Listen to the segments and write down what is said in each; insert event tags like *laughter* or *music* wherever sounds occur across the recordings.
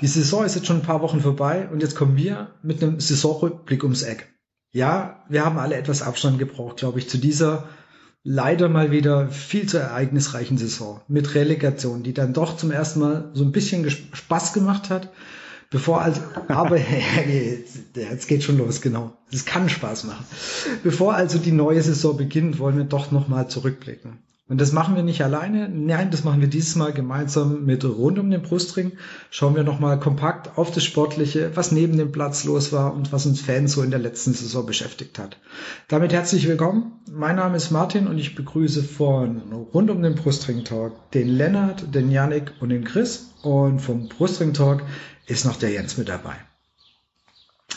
Die Saison ist jetzt schon ein paar Wochen vorbei und jetzt kommen wir mit einem Saisonrückblick ums Eck. Ja, wir haben alle etwas Abstand gebraucht, glaube ich, zu dieser leider mal wieder viel zu ereignisreichen Saison mit Relegation, die dann doch zum ersten Mal so ein bisschen Spaß gemacht hat. Bevor also, *laughs* aber *laughs* jetzt geht schon los, genau. Es kann Spaß machen. Bevor also die neue Saison beginnt, wollen wir doch nochmal zurückblicken. Und das machen wir nicht alleine. Nein, das machen wir dieses Mal gemeinsam mit rund um den Brustring. Schauen wir nochmal kompakt auf das Sportliche, was neben dem Platz los war und was uns Fans so in der letzten Saison beschäftigt hat. Damit herzlich willkommen. Mein Name ist Martin und ich begrüße von rund um den Brustring Talk den Lennart, den Yannick und den Chris. Und vom Brustring Talk ist noch der Jens mit dabei.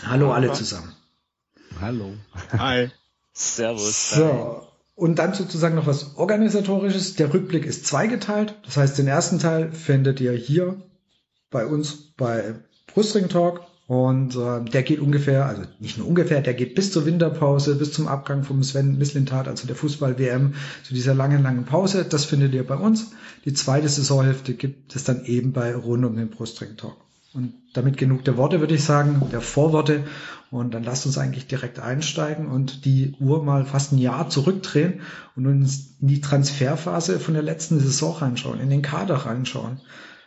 Hallo alle zusammen. Hallo. Hi. *laughs* Servus. So. Und dann sozusagen noch was Organisatorisches. Der Rückblick ist zweigeteilt. Das heißt, den ersten Teil findet ihr hier bei uns bei Brustring Talk. Und äh, der geht ungefähr, also nicht nur ungefähr, der geht bis zur Winterpause, bis zum Abgang vom Sven Mislintat, also der Fußball-WM, zu dieser langen, langen Pause. Das findet ihr bei uns. Die zweite Saisonhälfte gibt es dann eben bei Rund um den Brustring Talk. Und damit genug der Worte, würde ich sagen, der Vorworte. Und dann lasst uns eigentlich direkt einsteigen und die Uhr mal fast ein Jahr zurückdrehen und uns in die Transferphase von der letzten Saison reinschauen, in den Kader reinschauen.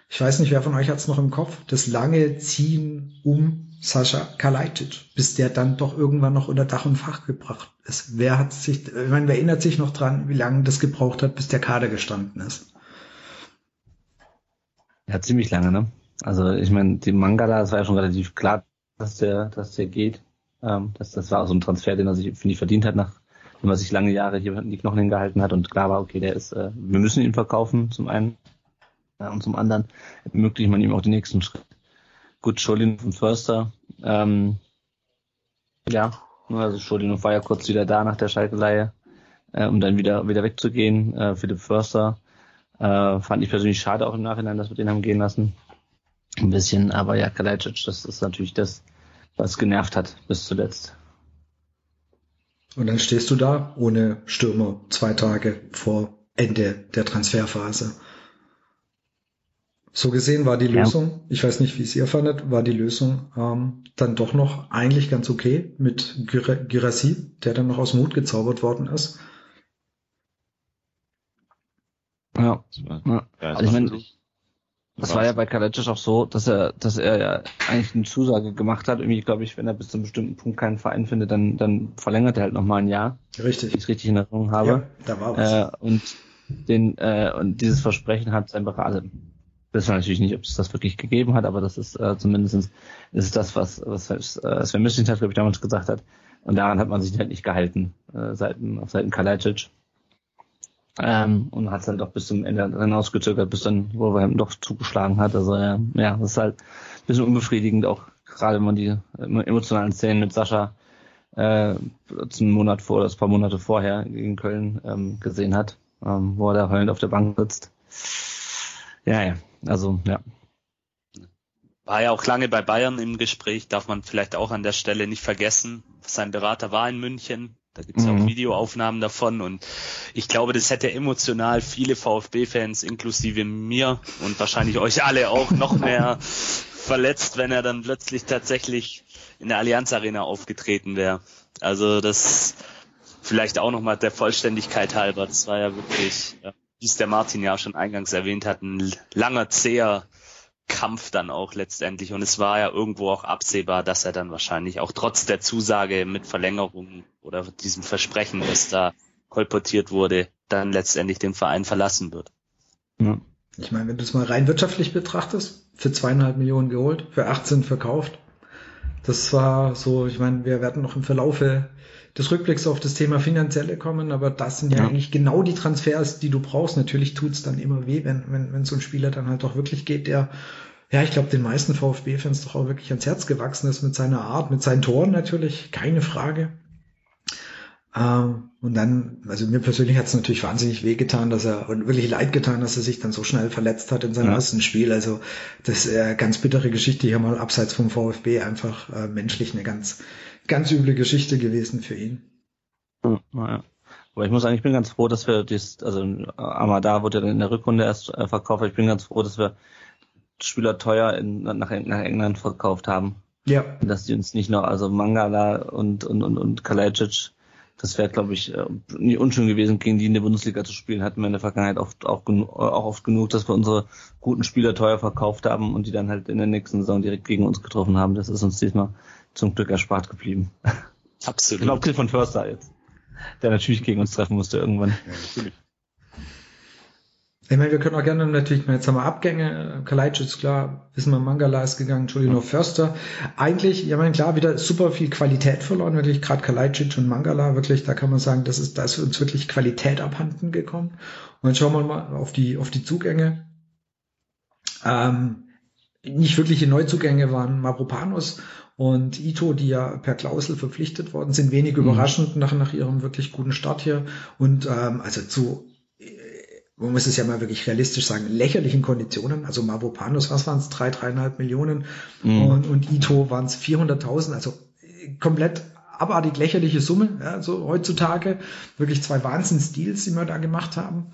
Ich weiß nicht, wer von euch hat es noch im Kopf, das lange Ziehen um Sascha Kalajdzic, bis der dann doch irgendwann noch unter Dach und Fach gebracht ist. Wer hat sich, ich meine, wer erinnert sich noch dran, wie lange das gebraucht hat, bis der Kader gestanden ist? Ja, ziemlich lange, ne? Also ich meine, die Mangala, das war ja schon relativ klar, dass der, dass der geht. Ähm, das, das war auch so ein Transfer, den er sich, finde ich, verdient hat, nachdem er sich lange Jahre hier die Knochen hingehalten hat und klar war, okay, der ist, äh, wir müssen ihn verkaufen, zum einen. Ja, und zum anderen ermöglicht man ihm auch den nächsten Schritt. Gut, Scholin und Förster. Ähm, ja, also Scholin war ja kurz wieder da nach der Schalke-Leihe, äh, um dann wieder, wieder wegzugehen. Äh, Philipp Förster äh, fand ich persönlich schade auch im Nachhinein, dass wir den haben gehen lassen ein bisschen, aber ja, Kalajdzic, das ist natürlich das, was genervt hat bis zuletzt. Und dann stehst du da ohne Stürmer zwei Tage vor Ende der Transferphase. So gesehen war die Lösung, ja. ich weiß nicht, wie es ihr fandet, war die Lösung ähm, dann doch noch eigentlich ganz okay mit Girassi, der dann noch aus Mut gezaubert worden ist. Ja, ja. also ich meine, das war ja bei Kalecic auch so, dass er, dass er ja eigentlich eine Zusage gemacht hat. Irgendwie, glaube ich, wenn er bis zu einem bestimmten Punkt keinen Verein findet, dann, dann verlängert er halt nochmal ein Jahr. Richtig. Wenn ich es richtig in Erinnerung habe. Ja, da war was. Äh, und den, äh, und dieses Versprechen hat sein Berater. Wissen wir natürlich nicht, ob es das wirklich gegeben hat, aber das ist äh, zumindest ist das, was, was äh, Sven Mislintat, glaube ich, damals gesagt hat. Und daran hat man sich halt nicht gehalten, äh, Seiten, auf Seiten Kalajdzic. Ähm, und hat es halt auch bis zum Ende hinausgezögert, bis dann Wolverhampton doch zugeschlagen hat. Also ja, ja, das ist halt ein bisschen unbefriedigend, auch gerade wenn man die emotionalen Szenen mit Sascha äh, zum Monat vor, das paar Monate vorher gegen Köln ähm, gesehen hat, ähm, wo er da heulend auf der Bank sitzt. Ja, ja, also ja. War ja auch lange bei Bayern im Gespräch, darf man vielleicht auch an der Stelle nicht vergessen. Sein Berater war in München, da gibt's mhm. ja auch mhm. Videoaufnahmen davon und ich glaube, das hätte emotional viele VfB-Fans inklusive mir und wahrscheinlich euch alle auch noch *laughs* mehr verletzt, wenn er dann plötzlich tatsächlich in der Allianz Arena aufgetreten wäre. Also das vielleicht auch nochmal der Vollständigkeit halber. Das war ja wirklich, wie es der Martin ja schon eingangs erwähnt hat, ein langer, zäher Kampf dann auch letztendlich. Und es war ja irgendwo auch absehbar, dass er dann wahrscheinlich auch trotz der Zusage mit Verlängerung oder diesem Versprechen, das da kolportiert wurde, dann letztendlich den Verein verlassen wird. Ja. Ich meine, wenn du es mal rein wirtschaftlich betrachtest, für zweieinhalb Millionen geholt, für 18 verkauft. Das war so, ich meine, wir werden noch im Verlaufe des Rückblicks auf das Thema Finanzielle kommen, aber das sind ja, ja. eigentlich genau die Transfers, die du brauchst. Natürlich tut's dann immer weh, wenn, wenn, wenn so ein Spieler dann halt auch wirklich geht, der, ja, ich glaube, den meisten VfB-Fans doch auch wirklich ans Herz gewachsen ist mit seiner Art, mit seinen Toren natürlich, keine Frage. Ähm, und dann, also mir persönlich hat es natürlich wahnsinnig wehgetan, dass er und wirklich leid getan, dass er sich dann so schnell verletzt hat in seinem ja. ersten Spiel. Also das ist eine ganz bittere Geschichte hier mal abseits vom VfB einfach äh, menschlich eine ganz, ganz üble Geschichte gewesen für ihn. Naja. Aber ich muss sagen, ich bin ganz froh, dass wir das, also Amada wurde in der Rückrunde erst äh, verkauft. Ich bin ganz froh, dass wir Spieler teuer in, nach, nach England verkauft haben. Ja. Dass die uns nicht noch, also Mangala und, und, und, und Kalajic, das wäre, glaube ich, äh, nie unschön gewesen, gegen die in der Bundesliga zu spielen. Hatten wir in der Vergangenheit oft, auch, auch oft genug, dass wir unsere guten Spieler teuer verkauft haben und die dann halt in der nächsten Saison direkt gegen uns getroffen haben. Das ist uns diesmal zum Glück erspart geblieben. Absolut. Genau, Kill von Förster jetzt der natürlich gegen uns treffen musste irgendwann. Ja, natürlich. Ich meine, wir können auch gerne natürlich, jetzt haben wir Abgänge, Kalajdzic ist klar, wissen wir, Mangala ist gegangen, mhm. Förster. Eigentlich, ja, meine, klar, wieder super viel Qualität verloren, wirklich, gerade Kalajdzic und Mangala, wirklich, da kann man sagen, das ist, da ist uns wirklich Qualität abhanden gekommen. Und jetzt schauen wir mal auf die, auf die Zugänge. Ähm, nicht wirkliche Neuzugänge waren Mavropanos und Ito, die ja per Klausel verpflichtet worden sind, wenig mhm. überraschend nach, nach ihrem wirklich guten Start hier. Und ähm, also zu, man muss es ja mal wirklich realistisch sagen, lächerlichen Konditionen. Also Mavropanos, was waren es, drei, dreieinhalb Millionen mhm. und, und Ito waren es 400.000, also äh, komplett abartig lächerliche Summe, ja, so heutzutage. Wirklich zwei Wahnsinns-Deals, die wir da gemacht haben.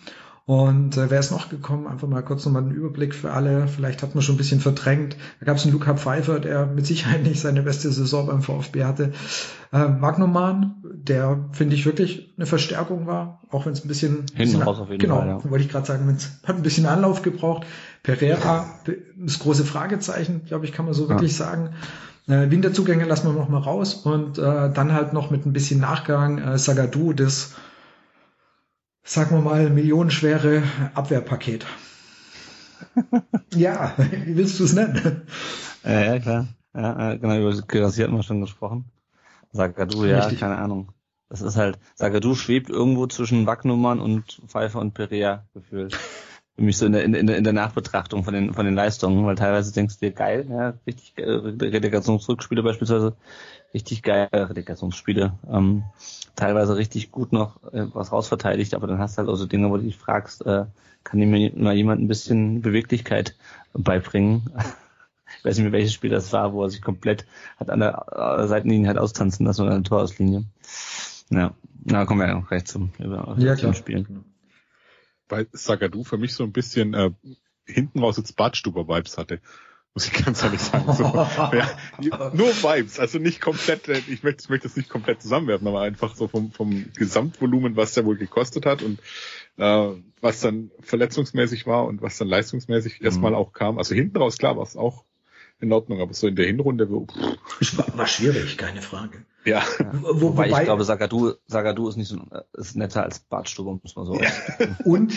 Und äh, wer ist noch gekommen? Einfach mal kurz nochmal einen Überblick für alle. Vielleicht hat man schon ein bisschen verdrängt. Da gab es einen Luca Pfeiffer, der mit Sicherheit nicht seine beste Saison beim VfB hatte. Äh, Magnumann, der finde ich wirklich eine Verstärkung war, auch wenn es ein bisschen hinten raus auf jeden genau, Fall. Genau, wollte ich gerade sagen, es hat ein bisschen Anlauf gebraucht. Pereira, das große Fragezeichen, glaube ich, kann man so ja. wirklich sagen. Äh, Winterzugänge lassen wir noch mal raus und äh, dann halt noch mit ein bisschen Nachgang äh, Sagadu, das sagen wir mal, millionenschwere Abwehrpaket. *laughs* ja, wie willst du es nennen? Ja, ja, klar. Ja, genau, über Gerassi hatten wir schon gesprochen. Sagadu, ja, Richtig. keine Ahnung. Das ist halt, Sagadu schwebt irgendwo zwischen Wacknummern und Pfeiffer und Perea gefühlt. Für mich so in der, in, der, in der Nachbetrachtung von den, von den Leistungen, weil teilweise denkst du dir, geil, ja, richtig, äh, Relegationsrückspiele beispielsweise, richtig geil, äh, Relegationsspiele, ähm, teilweise richtig gut noch äh, was rausverteidigt, aber dann hast du halt auch so Dinge, wo du dich fragst, äh, kann mir mal jemand ein bisschen Beweglichkeit beibringen? ich *laughs* weiß nicht mehr, welches Spiel das war, wo er sich komplett hat an der äh, Seitenlinie halt austanzen lassen oder an der Torauslinie. Ja, na kommen wir ja auch gleich zum, über, ja, zum Spielen. Weil Sagadu für mich so ein bisschen äh, hinten raus jetzt Badstuber-Vibes hatte muss ich ganz ehrlich sagen. So, *laughs* ja, nur Vibes, also nicht komplett, äh, ich möchte, ich möchte es nicht komplett zusammenwerfen, aber einfach so vom, vom Gesamtvolumen, was der wohl gekostet hat und äh, was dann verletzungsmäßig war und was dann leistungsmäßig mhm. erstmal auch kam. Also hinten raus, klar, war es auch in Ordnung, aber so in der Hinrunde war, war schwierig, keine Frage. Ja. Wo, wobei, wobei ich glaube, Sagadu, Sagadu ist nicht so, ist netter als Bartstube, muss man so ja. und,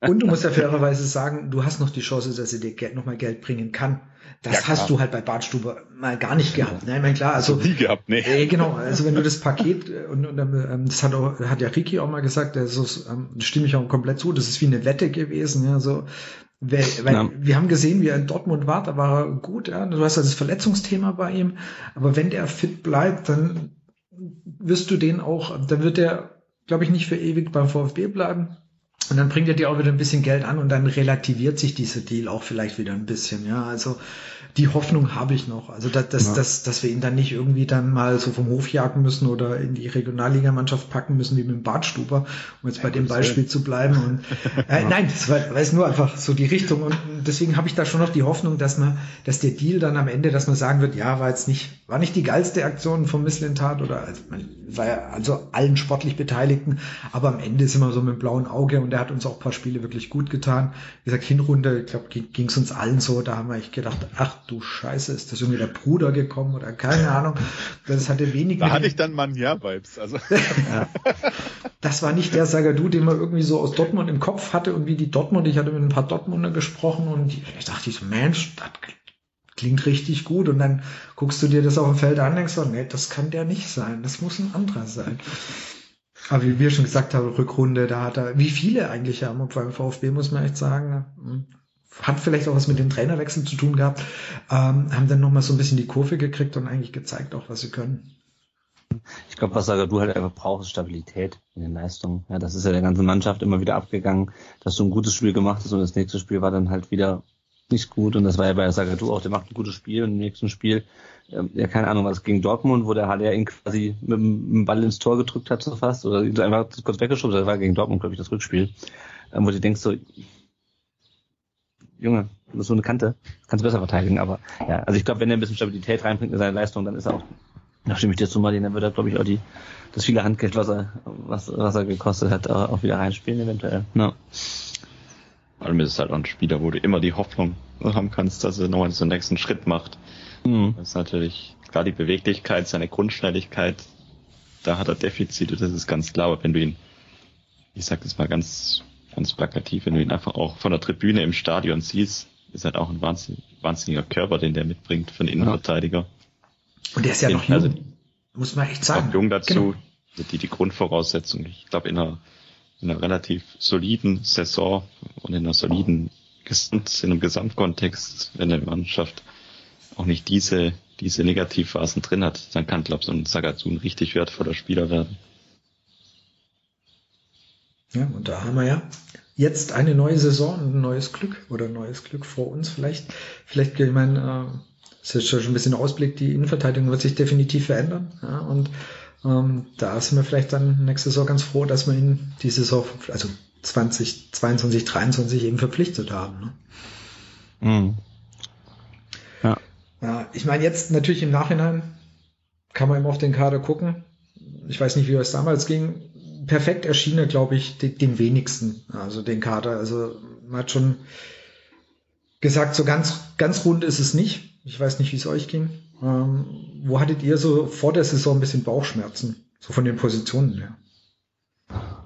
und du musst ja fairerweise sagen, du hast noch die Chance, dass er dir Geld, noch mal Geld bringen kann. Das ja, hast du halt bei Bartstube mal gar nicht gehabt. Ne? Ich meine, klar, also. Nie gehabt, nee. Äh, genau, also wenn du das Paket, äh, und, und ähm, das hat, auch, hat ja Ricky auch mal gesagt, das ist, ähm, stimme ich auch komplett zu, das ist wie eine Wette gewesen, ja, so, weil, weil ja. wir haben gesehen, wie er in Dortmund war, da war er gut, ja. Du hast ja das Verletzungsthema bei ihm. Aber wenn der fit bleibt, dann wirst du den auch, dann wird er, glaube ich, nicht für ewig beim VfB bleiben. Und dann bringt er dir auch wieder ein bisschen Geld an und dann relativiert sich dieser Deal auch vielleicht wieder ein bisschen, ja. Also, die Hoffnung habe ich noch. Also dass, dass, ja. dass, dass wir ihn dann nicht irgendwie dann mal so vom Hof jagen müssen oder in die Regionalligamannschaft packen müssen wie mit dem Bartstuber, um jetzt ja, bei dem Beispiel sein. zu bleiben. Und, äh, nein, das war, war nur einfach so die Richtung. Und deswegen habe ich da schon noch die Hoffnung, dass man, dass der Deal dann am Ende, dass man sagen wird, ja, war jetzt nicht, war nicht die geilste Aktion vom Misslintat oder also, war ja also allen sportlich Beteiligten, aber am Ende sind wir so mit dem blauen Auge und er hat uns auch ein paar Spiele wirklich gut getan. Wie gesagt, Hinrunde, ich glaube, ging es uns allen so, da haben wir echt gedacht, ach du Scheiße, ist das irgendwie der Bruder gekommen oder keine *laughs* Ahnung. Das hatte wenig. Da hatte ich dann Manja-Vibes. Also. *laughs* das war nicht der Sagadu, den man irgendwie so aus Dortmund im Kopf hatte und wie die Dortmund, ich hatte mit ein paar Dortmunder gesprochen und ich dachte so, Mensch, das klingt richtig gut und dann guckst du dir das auf dem Feld an und denkst so, nee, das kann der nicht sein, das muss ein anderer sein. Aber wie wir schon gesagt haben, Rückrunde, da hat er, wie viele eigentlich haben, beim VfB muss man echt sagen, hm, hat vielleicht auch was mit dem Trainerwechsel zu tun gehabt, ähm, haben dann nochmal so ein bisschen die Kurve gekriegt und eigentlich gezeigt auch, was sie können. Ich glaube, was du halt einfach brauchst, ist Stabilität in den Leistungen. Ja, das ist ja der ganzen Mannschaft immer wieder abgegangen, dass du ein gutes Spiel gemacht hast und das nächste Spiel war dann halt wieder nicht gut. Und das war ja bei Sagadu auch, der macht ein gutes Spiel und im nächsten Spiel, ähm, ja, keine Ahnung, was gegen Dortmund, wo der HDR ihn quasi mit dem Ball ins Tor gedrückt hat, so fast, oder ihn einfach kurz weggeschoben, das war gegen Dortmund, glaube ich, das Rückspiel, ähm, wo du denkst so, Junge, du bist so eine Kante, kannst du besser verteidigen, aber ja, also ich glaube, wenn er ein bisschen Stabilität reinbringt in seine Leistung, dann ist er auch, da stimme ich dir zu, Martin, dann wird er, glaube ich, auch die, das viele Handgeld, was er, was, was er gekostet hat, auch wieder reinspielen, eventuell. No. Vor allem ist es halt auch ein Spieler, wo du immer die Hoffnung haben kannst, dass er nochmal so einen nächsten Schritt macht. Mhm. Das ist natürlich, klar die Beweglichkeit, seine Grundschnelligkeit, da hat er Defizite, das ist ganz klar, aber wenn du ihn, ich sag das mal ganz, ganz plakativ, wenn du ihn einfach auch von der Tribüne im Stadion siehst, ist halt auch ein wahnsinnig, wahnsinniger Körper, den der mitbringt für einen Innenverteidiger. Und der ist ja den, noch jung, also, muss man echt sagen. jung dazu, genau. die, die Grundvoraussetzung. Ich glaube, in einer in einer relativ soliden Saison und in einer soliden Gesamt, in einem Gesamtkontext, wenn eine Mannschaft auch nicht diese, diese Negativphasen drin hat, dann kann, glaube ich, so ein Sagazun richtig wertvoller Spieler werden. Ja, und da haben wir ja jetzt eine neue Saison und ein neues Glück oder ein neues Glück vor uns vielleicht. Vielleicht, ich meine, äh, ist schon ein bisschen Ausblick, die Innenverteidigung wird sich definitiv verändern. Ja, und ähm, da sind wir vielleicht dann nächste Saison ganz froh, dass wir ihn die Saison, also 2022, 23 eben verpflichtet haben. Ne? Mhm. Ja. ja. Ich meine, jetzt natürlich im Nachhinein kann man immer auf den Kader gucken. Ich weiß nicht, wie es damals ging. Perfekt erschien er, glaube ich, dem wenigsten, also den Kader. Also man hat schon gesagt, so ganz, ganz rund ist es nicht. Ich weiß nicht, wie es euch ging. Ähm, wo hattet ihr so vor der Saison ein bisschen Bauchschmerzen? So von den Positionen her? Ja.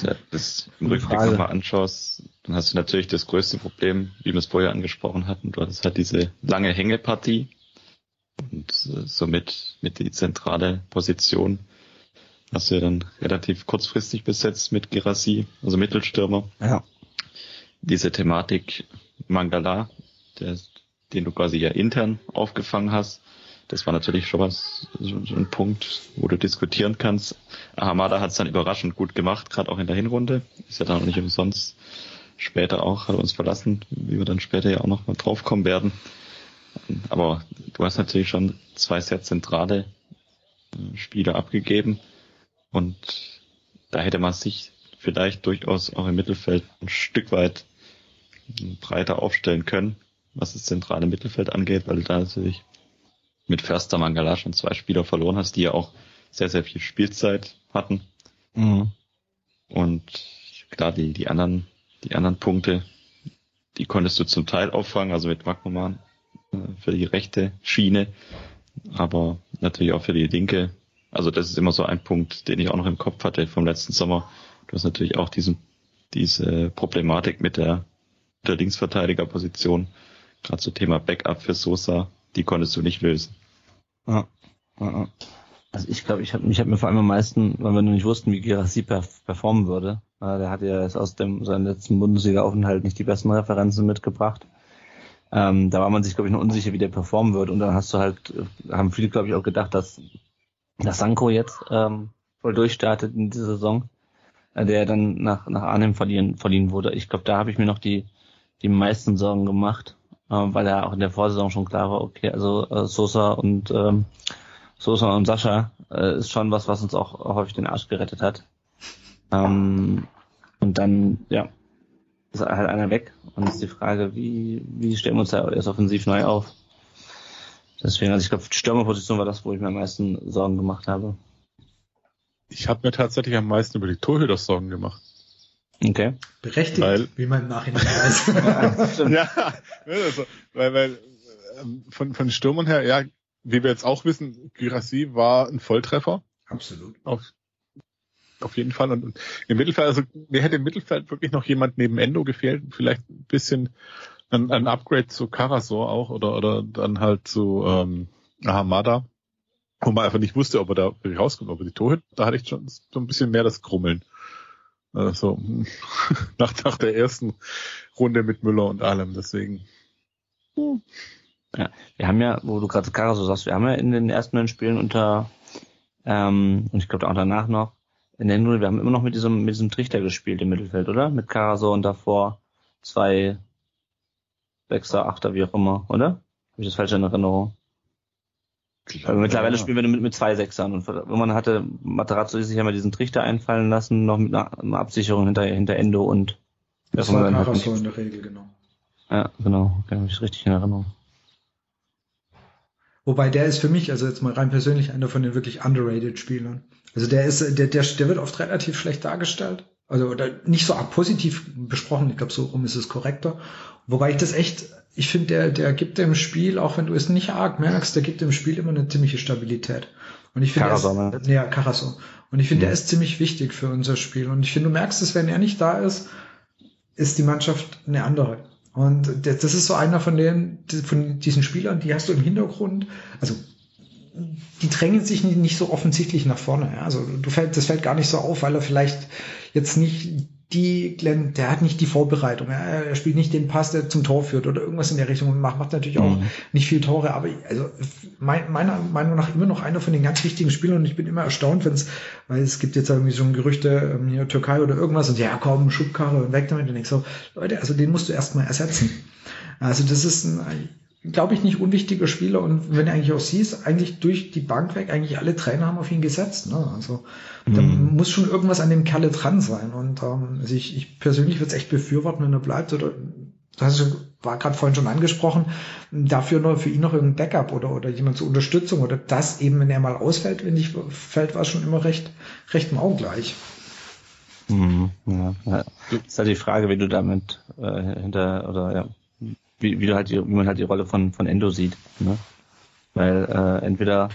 Das, das im Rückblick nochmal anschaust, dann hast du natürlich das größte Problem, wie wir es vorher angesprochen hatten. Du hattest halt diese lange Hängepartie und äh, somit mit die zentrale Position hast du ja dann relativ kurzfristig besetzt mit Girassi, also Mittelstürmer. Ja. Diese Thematik Mangala, der den du quasi ja intern aufgefangen hast. Das war natürlich schon was, so, ein Punkt, wo du diskutieren kannst. Hamada hat es dann überraschend gut gemacht, gerade auch in der Hinrunde. Ist ja dann auch nicht umsonst später auch, hat er uns verlassen, wie wir dann später ja auch noch mal draufkommen werden. Aber du hast natürlich schon zwei sehr zentrale äh, Spieler abgegeben und da hätte man sich vielleicht durchaus auch im Mittelfeld ein Stück weit breiter aufstellen können was das zentrale Mittelfeld angeht, weil du da natürlich mit Förster Mangala schon zwei Spieler verloren hast, die ja auch sehr, sehr viel Spielzeit hatten. Mhm. Und klar, die, die anderen, die anderen Punkte, die konntest du zum Teil auffangen, also mit Wagnermann äh, für die rechte Schiene, aber natürlich auch für die linke. Also das ist immer so ein Punkt, den ich auch noch im Kopf hatte vom letzten Sommer. Du hast natürlich auch diesen, diese Problematik mit der, der Linksverteidigerposition, Gerade zum Thema Backup für Sosa, die konntest du nicht lösen. Ja. Also ich glaube, ich habe mich hab mir vor allem am meisten, weil wir noch nicht wussten, wie Girassi performen würde. Der hat ja aus dem seinem letzten Bundesliga-Aufenthalt nicht die besten Referenzen mitgebracht. Ähm, da war man sich, glaube ich, noch unsicher, wie der performen wird. Und dann hast du halt, äh, haben viele, glaube ich, auch gedacht, dass, dass Sanko jetzt ähm, voll durchstartet in dieser Saison, äh, der dann nach, nach Arnhem verliehen, verliehen wurde. Ich glaube, da habe ich mir noch die, die meisten Sorgen gemacht äh, weil er auch in der Vorsaison schon klar war, okay, also äh, Sosa und ähm, Sosa und Sascha äh, ist schon was, was uns auch häufig den Arsch gerettet hat. Ähm, und dann, ja, ist halt einer weg und ist die Frage, wie, wie stellen wir uns da erst offensiv neu auf? Deswegen, also ich glaube, die Stürmerposition war das, wo ich mir am meisten Sorgen gemacht habe. Ich habe mir tatsächlich am meisten über die Torhüter Sorgen gemacht. Okay. Berechtigt, weil, wie man im Nachhinein weiß. *laughs* ja, also, weil, weil ähm, von, von Stürmern her, ja, wie wir jetzt auch wissen, Girassi war ein Volltreffer. Absolut. Auf, auf jeden Fall. Und, im Mittelfeld, also mir hätte im Mittelfeld wirklich noch jemand neben Endo gefehlt, vielleicht ein bisschen ein, ein Upgrade zu Karasor auch oder, oder dann halt zu ähm, Hamada, wo man einfach nicht wusste, ob er da rauskommt, ob er die Torhüter, da hatte ich schon so ein bisschen mehr das Krummeln. Also *laughs* nach, nach der ersten Runde mit Müller und allem, deswegen. Hm. Ja, wir haben ja, wo du gerade Kara so sagst, wir haben ja in den ersten neun Spielen unter, ähm, und ich glaube auch danach noch, in der Null, wir haben immer noch mit diesem, mit diesem Trichter gespielt im Mittelfeld, oder? Mit Karaso und davor zwei Sechser, Achter, wie auch immer, oder? Habe ich das falsch in Erinnerung? Also mittlerweile spielen wir mit, mit zwei Sechsern und man hatte Materazzo sich ja mal diesen Trichter einfallen lassen, noch mit einer, einer Absicherung hinter, hinter Endo und das war Karaso in der Regel, genau. Ja, genau, habe ich richtig in Erinnerung. Wobei der ist für mich, also jetzt mal rein persönlich, einer von den wirklich underrated Spielern. Also der ist, der, der, der wird oft relativ schlecht dargestellt. Also oder nicht so positiv besprochen. Ich glaube, so rum ist es korrekter. Wobei ich das echt, ich finde, der, der gibt dem Spiel, auch wenn du es nicht arg merkst, der gibt dem Spiel immer eine ziemliche Stabilität. Und ich finde, ne? ja, Carasso. Und ich finde, mhm. der ist ziemlich wichtig für unser Spiel. Und ich finde, du merkst es, wenn er nicht da ist, ist die Mannschaft eine andere. Und das ist so einer von den, von diesen Spielern, die hast du im Hintergrund, also die drängen sich nicht so offensichtlich nach vorne. Also du fällt, das fällt gar nicht so auf, weil er vielleicht jetzt nicht die, der hat nicht die Vorbereitung. Er spielt nicht den Pass, der zum Tor führt oder irgendwas in der Richtung und macht, macht natürlich auch mhm. nicht viel Tore. Aber also mein, meiner Meinung nach immer noch einer von den ganz wichtigen Spielern und ich bin immer erstaunt, wenn es, weil es gibt jetzt irgendwie so Gerüchte, ähm, hier Türkei oder irgendwas und ja, komm, Schubkarre und weg damit. Und ich so, Leute, also den musst du erstmal ersetzen. *laughs* Also das ist ein, glaube ich, nicht unwichtiger Spieler und wenn du eigentlich auch siehst, eigentlich durch die Bank weg, eigentlich alle Trainer haben auf ihn gesetzt. Ne? Also mhm. da muss schon irgendwas an dem Kerle dran sein. Und ähm, also ich, ich persönlich würde es echt befürworten, wenn er bleibt. Oder das war gerade vorhin schon angesprochen, dafür noch für ihn noch irgendein Backup oder, oder jemand zur Unterstützung oder das eben, wenn er mal ausfällt, wenn nicht fällt, war es schon immer recht, recht maugleich. Mhm, ja, ja. ist halt die Frage, wie du damit äh, hinter oder ja, wie, wie, du halt die, wie man halt die Rolle von, von Endo sieht. Ne? Weil äh, entweder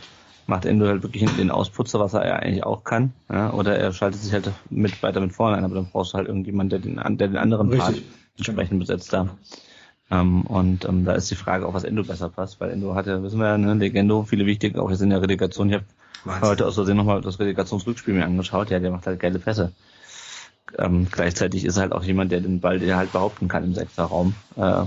macht Endo halt wirklich den Ausputzer, was er ja eigentlich auch kann, ja? oder er schaltet sich halt mit weiter mit vorne ein, aber dann brauchst du halt irgendjemand, der den, der den anderen Richtig. Part entsprechend besetzt da. Ähm, und ähm, da ist die Frage auch, was Endo besser passt, weil Endo hat ja, wissen wir ja, ne, Legendo, viele wichtige, auch jetzt in der Relegation. Ich habe heute aus Versehen nochmal das Relegationsrückspiel mir angeschaut, ja, der macht halt geile Pässe. Ähm, gleichzeitig ist er halt auch jemand, der den Ball der halt behaupten kann im Sechserraum. Äh,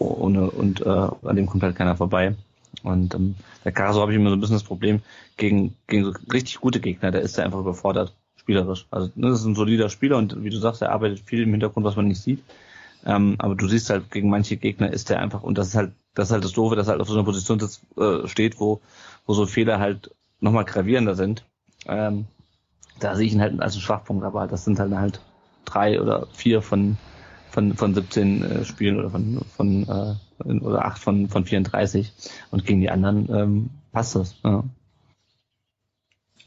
ohne und äh, an dem kommt halt keiner vorbei. Und ähm, der Caso habe ich immer so ein bisschen das Problem gegen gegen so richtig gute Gegner, der ist ja einfach überfordert spielerisch. Also ne, das ist ein solider Spieler und wie du sagst, er arbeitet viel im Hintergrund, was man nicht sieht. Ähm, aber du siehst halt gegen manche Gegner ist der einfach und das ist halt das ist halt das Doofe, dass er halt auf so einer Position sitzt, äh, steht, wo wo so Fehler halt nochmal gravierender sind. Ähm, da sehe ich ihn halt als einen Schwachpunkt, aber das sind halt halt drei oder vier von von, von 17 äh, Spielen oder von, von äh, oder 8 von, von 34 und gegen die anderen ähm, passt das. Ja.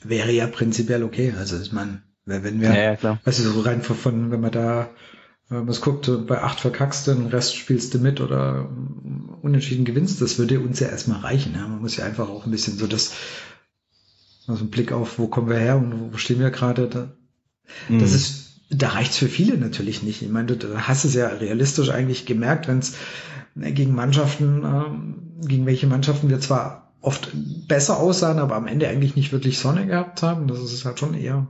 Wäre ja prinzipiell okay. Also ich meine, wenn wir, ja, ja, also so rein von, wenn man da wenn man es guckt, bei acht verkackst du, den Rest spielst du mit oder unentschieden gewinnst, das würde uns ja erstmal reichen. Ja. Man muss ja einfach auch ein bisschen so das, also ein Blick auf, wo kommen wir her und wo stehen wir gerade. Da, mhm. Das ist da reicht's für viele natürlich nicht. Ich meine, du hast es ja realistisch eigentlich gemerkt, wenn es äh, gegen Mannschaften, ähm, gegen welche Mannschaften wir zwar oft besser aussahen, aber am Ende eigentlich nicht wirklich Sonne gehabt haben. Das ist halt schon eher,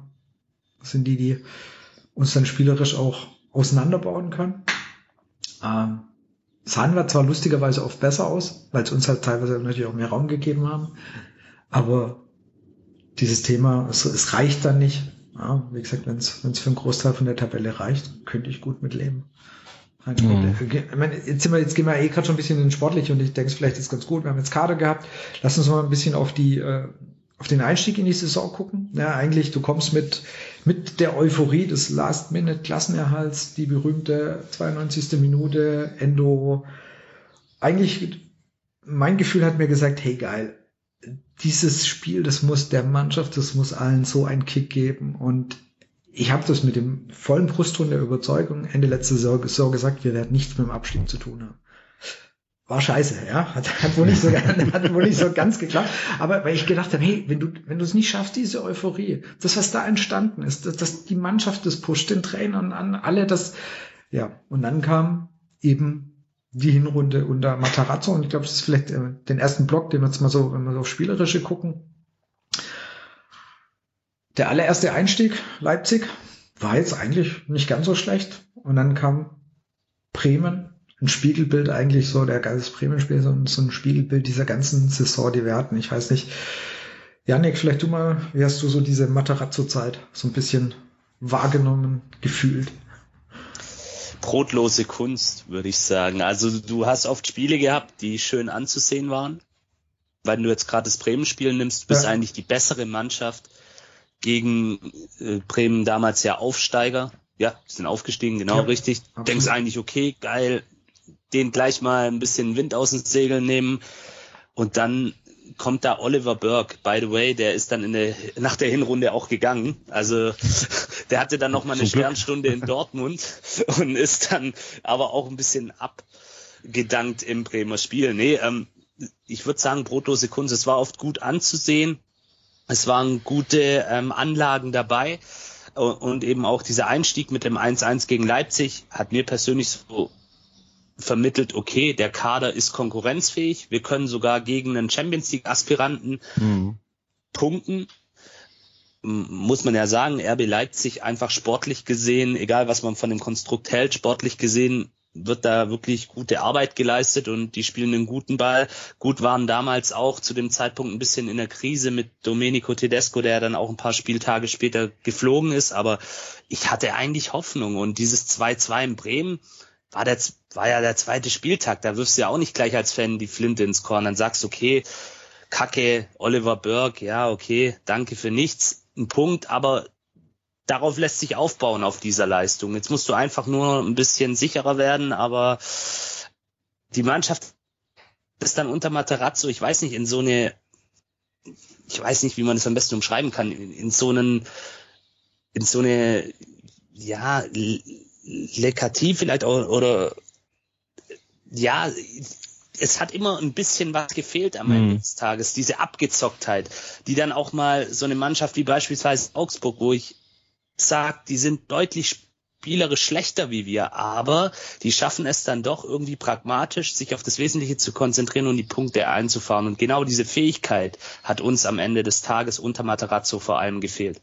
das sind die, die uns dann spielerisch auch auseinanderbauen können. Ähm, sahen wir zwar lustigerweise oft besser aus, weil es uns halt teilweise natürlich auch mehr Raum gegeben haben, aber dieses Thema, es, es reicht dann nicht ja, wie gesagt, wenn es für einen Großteil von der Tabelle reicht, könnte ich gut mitleben. Mhm. Ich meine, jetzt, sind wir, jetzt gehen wir eh gerade schon ein bisschen in sportlich und ich denke, es vielleicht ist ganz gut. Wir haben jetzt Kader gehabt. Lass uns mal ein bisschen auf die äh, auf den Einstieg in die Saison gucken. Ja, eigentlich, du kommst mit, mit der Euphorie des Last-Minute-Klassenerhalts, die berühmte 92. Minute, Endo. Eigentlich, mein Gefühl hat mir gesagt, hey geil, dieses Spiel, das muss der Mannschaft, das muss allen so einen Kick geben. Und ich habe das mit dem vollen Brustton der Überzeugung Ende letzte Saison gesagt, wir werden nichts mit dem Abstieg zu tun haben. War scheiße, ja. Hat, hat, wohl nicht so, *laughs* hat wohl nicht so ganz geklappt. Aber weil ich gedacht habe, hey, wenn du, wenn du es nicht schaffst, diese Euphorie, das, was da entstanden ist, dass, dass die Mannschaft das pusht, den Trainern an, alle das, ja. Und dann kam eben die Hinrunde unter Matarazzo und ich glaube, das ist vielleicht äh, den ersten Block, den wir jetzt mal so, wenn wir so auf Spielerische gucken. Der allererste Einstieg, Leipzig, war jetzt eigentlich nicht ganz so schlecht. Und dann kam Bremen, ein Spiegelbild eigentlich so, der ganze Bremen-Spiel, so, so ein Spiegelbild dieser ganzen Saison, die wir hatten. Ich weiß nicht. Janik, vielleicht du mal, wie hast du so diese Matarazzo-Zeit so ein bisschen wahrgenommen, gefühlt? Brotlose Kunst, würde ich sagen. Also du hast oft Spiele gehabt, die schön anzusehen waren. Weil du jetzt gerade das Bremen-Spiel nimmst, du bist ja. eigentlich die bessere Mannschaft gegen äh, Bremen damals ja Aufsteiger. Ja, sind aufgestiegen, genau ja, richtig. Absolut. Denkst eigentlich, okay, geil, den gleich mal ein bisschen Wind aus den Segeln nehmen. Und dann kommt da Oliver Burke, by the way, der ist dann in der, nach der Hinrunde auch gegangen. Also *laughs* der hatte dann noch mal eine Sternstunde in Dortmund *laughs* und ist dann aber auch ein bisschen abgedankt im Bremer Spiel. Nee, ähm, ich würde sagen, brotlose Kunst. Es war oft gut anzusehen. Es waren gute ähm, Anlagen dabei. Und eben auch dieser Einstieg mit dem 1-1 gegen Leipzig hat mir persönlich so vermittelt, okay, der Kader ist konkurrenzfähig, wir können sogar gegen einen Champions League Aspiranten mhm. punkten. Muss man ja sagen, RB Leipzig einfach sportlich gesehen, egal was man von dem Konstrukt hält, sportlich gesehen wird da wirklich gute Arbeit geleistet und die spielen einen guten Ball. Gut waren damals auch zu dem Zeitpunkt ein bisschen in der Krise mit Domenico Tedesco, der dann auch ein paar Spieltage später geflogen ist, aber ich hatte eigentlich Hoffnung und dieses 2-2 in Bremen, war, der, war ja der zweite Spieltag, da wirfst du ja auch nicht gleich als Fan die Flinte ins Korn, dann sagst du, okay, Kacke, Oliver Burke, ja, okay, danke für nichts, ein Punkt, aber darauf lässt sich aufbauen auf dieser Leistung. Jetzt musst du einfach nur ein bisschen sicherer werden, aber die Mannschaft ist dann unter Materazzo, ich weiß nicht, in so eine, ich weiß nicht, wie man das am besten umschreiben kann, in, in so einen, in so eine, ja, Lekativ vielleicht auch, oder ja, es hat immer ein bisschen was gefehlt am Ende mhm. des Tages, diese Abgezocktheit, die dann auch mal so eine Mannschaft wie beispielsweise Augsburg, wo ich sage, die sind deutlich spielerisch schlechter wie wir, aber die schaffen es dann doch irgendwie pragmatisch, sich auf das Wesentliche zu konzentrieren und die Punkte einzufahren. Und genau diese Fähigkeit hat uns am Ende des Tages unter Materazzo vor allem gefehlt.